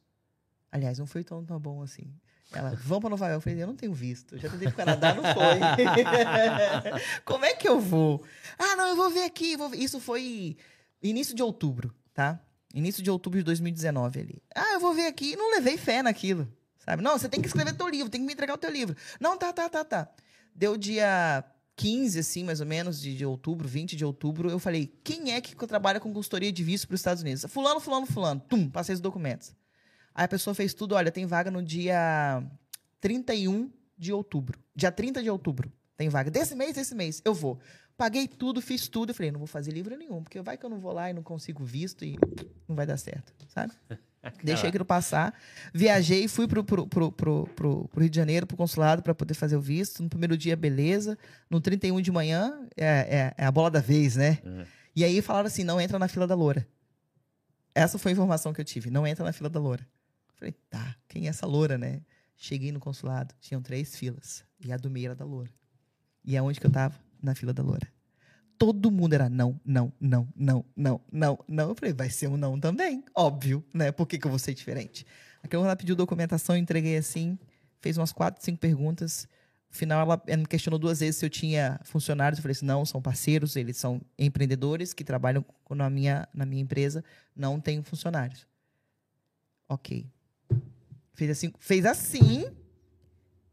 S2: Aliás, não foi tão, tão bom assim. Ela, vamos para Nova York. Eu falei, eu não tenho visto. Já tentei para o Canadá, não foi. [laughs] Como é que eu vou? Ah, não, eu vou ver aqui. Vou ver. Isso foi início de outubro, tá? Início de outubro de 2019 ali. Ah, eu vou ver aqui. Não levei fé naquilo, sabe? Não, você tem que escrever teu livro, tem que me entregar o teu livro. Não, tá, tá, tá, tá. Deu dia 15, assim, mais ou menos, de, de outubro, 20 de outubro, eu falei, quem é que trabalha com consultoria de visto para os Estados Unidos? Fulano, fulano, fulano. Tum, passei os documentos. Aí a pessoa fez tudo, olha, tem vaga no dia 31 de outubro. Dia 30 de outubro. Tem vaga. Desse mês, desse mês. Eu vou. Paguei tudo, fiz tudo. Eu falei, não vou fazer livro nenhum, porque vai que eu não vou lá e não consigo visto e não vai dar certo, sabe? [laughs] Deixei aquilo passar. Viajei, fui pro, pro, pro, pro, pro, Rio de Janeiro, pro consulado, para poder fazer o visto. No primeiro dia, beleza. No 31 de manhã, é, é, é a bola da vez, né? Uhum. E aí falaram assim: não entra na fila da loura. Essa foi a informação que eu tive. Não entra na fila da loura. Falei, tá, quem é essa loura, né? Cheguei no consulado, tinham três filas. E a do meio era da loura. E aonde que eu tava? Na fila da loura. Todo mundo era não, não, não, não, não, não, não. Eu falei, vai ser um não também. Óbvio, né? Por que, que eu vou ser diferente? Aquela ela pediu documentação, eu entreguei assim, fez umas quatro, cinco perguntas. No final, ela, ela me questionou duas vezes se eu tinha funcionários. Eu falei assim, não, são parceiros, eles são empreendedores que trabalham na minha, na minha empresa, não tenho funcionários. Ok. Fez assim, fez assim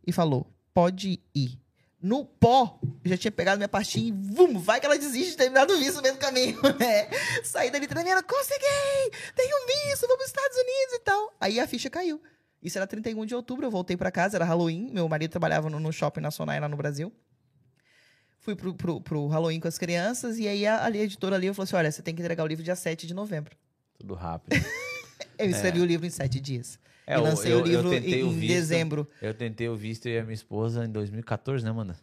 S2: e falou: pode ir. No pó, eu já tinha pegado minha pastinha e vum, vai que ela desiste de terminar do visto no mesmo caminho, [laughs] né? Saí dali tremendo, consegui! Tenho visto, vou para os Estados Unidos e tal. Aí a ficha caiu. Isso era 31 de outubro, eu voltei para casa, era Halloween. Meu marido trabalhava no, no shopping nacional lá no Brasil. Fui pro, pro, pro Halloween com as crianças e aí a, a editora ali falou assim: olha, você tem que entregar o livro dia 7 de novembro.
S1: Tudo rápido. [laughs]
S2: eu escrevi é. o livro em sete dias. É, e lancei eu, o livro em, visto, dezembro.
S1: Eu tentei o visto e a minha esposa em 2014, né, mano?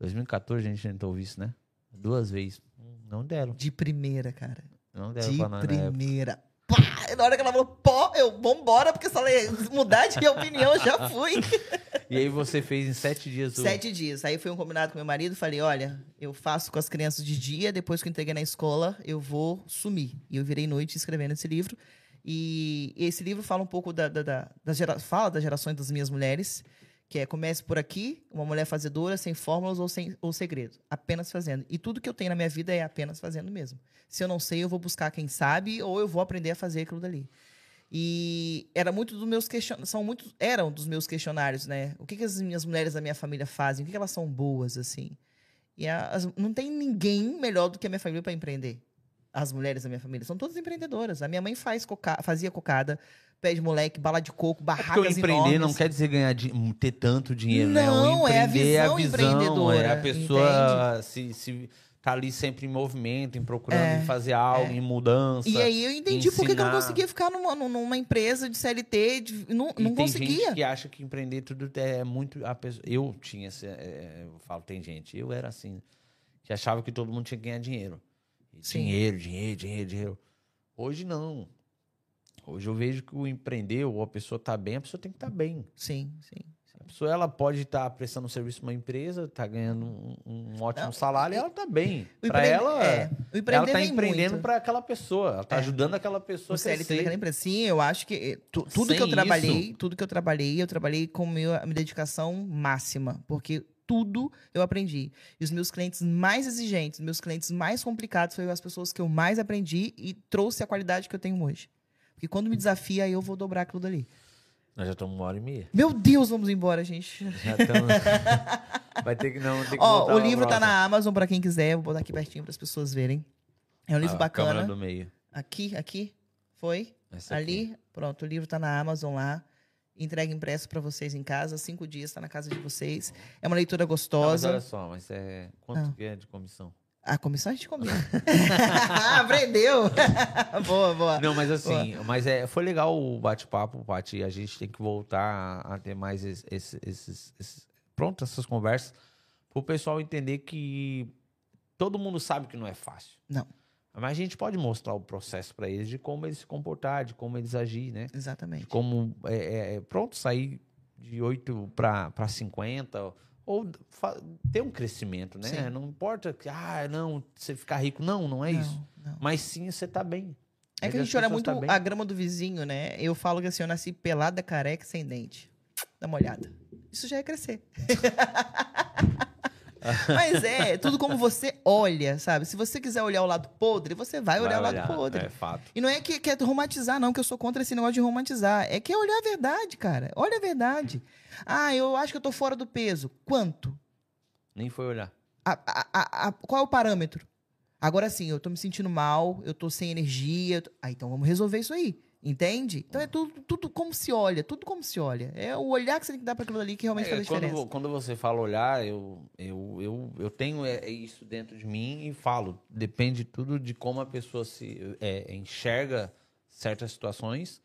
S1: 2014 a gente tentou o visto, né? Duas vezes. Não deram.
S2: De primeira, cara.
S1: Não deram
S2: de
S1: pra nós
S2: primeira. Pá! Na hora que ela falou, pô, eu, vambora, porque se ela mudar de [laughs] opinião, já fui. [laughs]
S1: E aí você fez em sete dias?
S2: O... Sete dias. Aí foi um combinado com meu marido, falei, olha, eu faço com as crianças de dia, depois que eu entreguei na escola, eu vou sumir. E eu virei noite escrevendo esse livro. E esse livro fala um pouco da, da, da, da gera, fala das gerações das minhas mulheres, que é comece por aqui, uma mulher fazedora, sem fórmulas ou sem ou segredos, apenas fazendo. E tudo que eu tenho na minha vida é apenas fazendo mesmo. Se eu não sei, eu vou buscar quem sabe ou eu vou aprender a fazer aquilo dali. E era muito dos meus questionários, são muito, eram dos meus questionários, né? O que, que as minhas mulheres da minha família fazem? O que, que elas são boas assim? E não tem ninguém melhor do que a minha família para empreender as mulheres da minha família são todas empreendedoras. A minha mãe faz coca fazia cocada, pé de moleque, bala de coco, é barracas é
S1: empreender
S2: enormes.
S1: não quer dizer ganhar ter tanto dinheiro,
S2: não,
S1: né?
S2: O empreender é a visão, é a visão empreendedora.
S1: É a pessoa se, se tá ali sempre em movimento, em procurando é, fazer algo, é. em mudança.
S2: E aí eu entendi por que eu não conseguia ficar numa, numa empresa de CLT, de, não, e não
S1: tem
S2: conseguia.
S1: Tem gente que acha que empreender tudo é muito... A pessoa, eu tinha, é, eu falo, tem gente, eu era assim, que achava que todo mundo tinha que ganhar dinheiro. Dinheiro, dinheiro, dinheiro, dinheiro. Hoje não. Hoje eu vejo que o empreender ou a pessoa está bem, a pessoa tem que estar tá bem.
S2: Sim, sim.
S1: A pessoa ela pode estar tá prestando um serviço para uma empresa, está ganhando um, um ótimo não, salário e ela está bem. Para ela, é, ela está empreendendo para aquela pessoa, ela está é. ajudando aquela pessoa
S2: a crescer. empresa. Sim, eu acho que eh, tu, tudo Sem que eu trabalhei, isso, tudo que eu trabalhei, eu trabalhei com meu, a minha dedicação máxima, porque tudo eu aprendi. E os meus clientes mais exigentes, meus clientes mais complicados, foram as pessoas que eu mais aprendi e trouxe a qualidade que eu tenho hoje. Porque quando me desafia, eu vou dobrar aquilo dali.
S1: Nós já estamos uma hora e meia.
S2: Meu Deus, vamos embora, gente. Já estamos. [laughs]
S1: Vai ter que não. Ter que
S2: Ó, o livro está na Amazon para quem quiser. Vou botar aqui pertinho para as pessoas verem. É um livro ah, bacana.
S1: do meio.
S2: Aqui, aqui. Foi? Essa Ali. Aqui. Pronto, o livro está na Amazon lá entrega impresso para vocês em casa, cinco dias está na casa de vocês. É uma leitura gostosa.
S1: Não, mas olha só, mas é quanto ah. é de comissão?
S2: A comissão a gente combina. [laughs] [laughs] Aprendeu! [laughs] boa, boa.
S1: Não, mas assim, boa. mas é, foi legal o bate-papo, Paty. A gente tem que voltar a, ter mais esses, esses, esses, pronto, essas conversas, para o pessoal entender que todo mundo sabe que não é fácil.
S2: Não.
S1: Mas a gente pode mostrar o processo para eles de como eles se comportar, de como eles agir, né?
S2: Exatamente.
S1: De como, é, é, é pronto, sair de 8 para 50, ou ter um crescimento, né?
S2: Sim.
S1: Não importa que, ah, não, você ficar rico. Não, não é isso.
S2: Não, não.
S1: Mas sim você tá bem.
S2: É que a gente olha
S1: pessoas
S2: muito
S1: tá
S2: a grama do vizinho, né? Eu falo que assim, eu nasci pelada, careca, sem dente. Dá uma olhada. Isso já é crescer. [laughs] [laughs] Mas é, tudo como você olha, sabe? Se você quiser olhar o lado podre, você vai olhar o lado podre.
S1: É fato.
S2: E não é que, que é romantizar, não, que eu sou contra esse negócio de romantizar. É que é olhar a verdade, cara. Olha a verdade. Ah, eu acho que eu tô fora do peso. Quanto?
S1: Nem foi olhar.
S2: A- a- a- qual é o parâmetro? Agora sim, eu tô me sentindo mal, eu tô sem energia. tô- Ah, então vamos resolver isso aí. Entende? Então é tudo, tudo como se olha, tudo como se olha. É o olhar que você tem que dar para aquilo ali que realmente
S1: É,
S2: faz a
S1: quando,
S2: diferença.
S1: quando você fala olhar, eu, eu, eu, eu tenho é, é isso dentro de mim e falo. Depende tudo de como a pessoa se é, enxerga certas situações,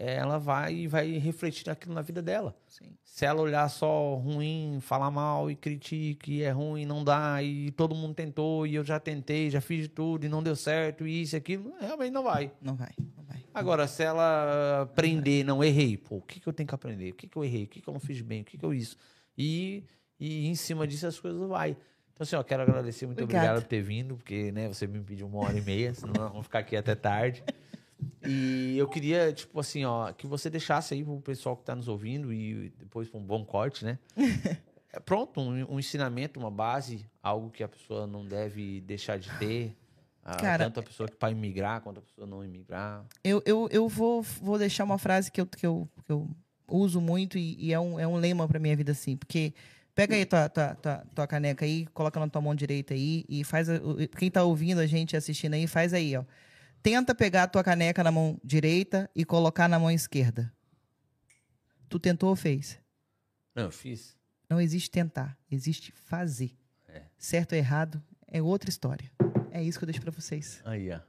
S1: é, ela vai vai refletir aquilo na vida dela.
S2: Sim.
S1: Se ela olhar só ruim, falar mal e critique, e é ruim, não dá, e todo mundo tentou, e eu já tentei, já fiz de tudo e não deu certo, e isso e aquilo, realmente. Não vai,
S2: não vai.
S1: Agora, se ela aprender, não errei, pô, o que, que eu tenho que aprender? O que, que eu errei? O que, que eu não fiz bem? O que, que eu isso? E, e em cima disso as coisas vai. Então, assim, ó, quero agradecer, muito
S2: Obrigada.
S1: obrigado por ter vindo, porque, né, você me pediu uma hora e meia, senão nós vamos ficar aqui até tarde. E eu queria, tipo assim, ó, que você deixasse aí pro pessoal que tá nos ouvindo e depois pra um bom corte, né? [laughs] É pronto, um, um ensinamento, uma base, algo que a pessoa não deve deixar de ter. Ah,
S2: Cara,
S1: tanto a pessoa que para imigrar quanto a pessoa não imigrar.
S2: Eu, eu, eu vou, vou deixar uma frase que eu, que eu, que eu uso muito e, e é, um, é um lema pra minha vida, assim. Porque pega aí tua, tua, tua, tua caneca aí, coloca na tua mão direita aí e faz. Quem tá ouvindo a gente assistindo aí, faz aí, ó. Tenta pegar a tua caneca na mão direita e colocar na mão esquerda. Tu tentou ou fez?
S1: Não, eu fiz.
S2: Não existe tentar, existe fazer.
S1: É.
S2: Certo ou errado é outra história. É isso que eu deixo pra vocês.
S1: Aí, ó.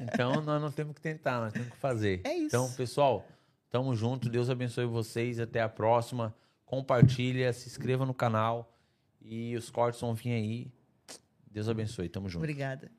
S1: então nós não temos que tentar, nós temos que fazer.
S2: É isso.
S1: Então, pessoal, tamo junto. Deus abençoe vocês. Até a próxima. Compartilha, se inscreva no canal. E os cortes vão vir aí. Deus abençoe. Tamo junto.
S2: Obrigada.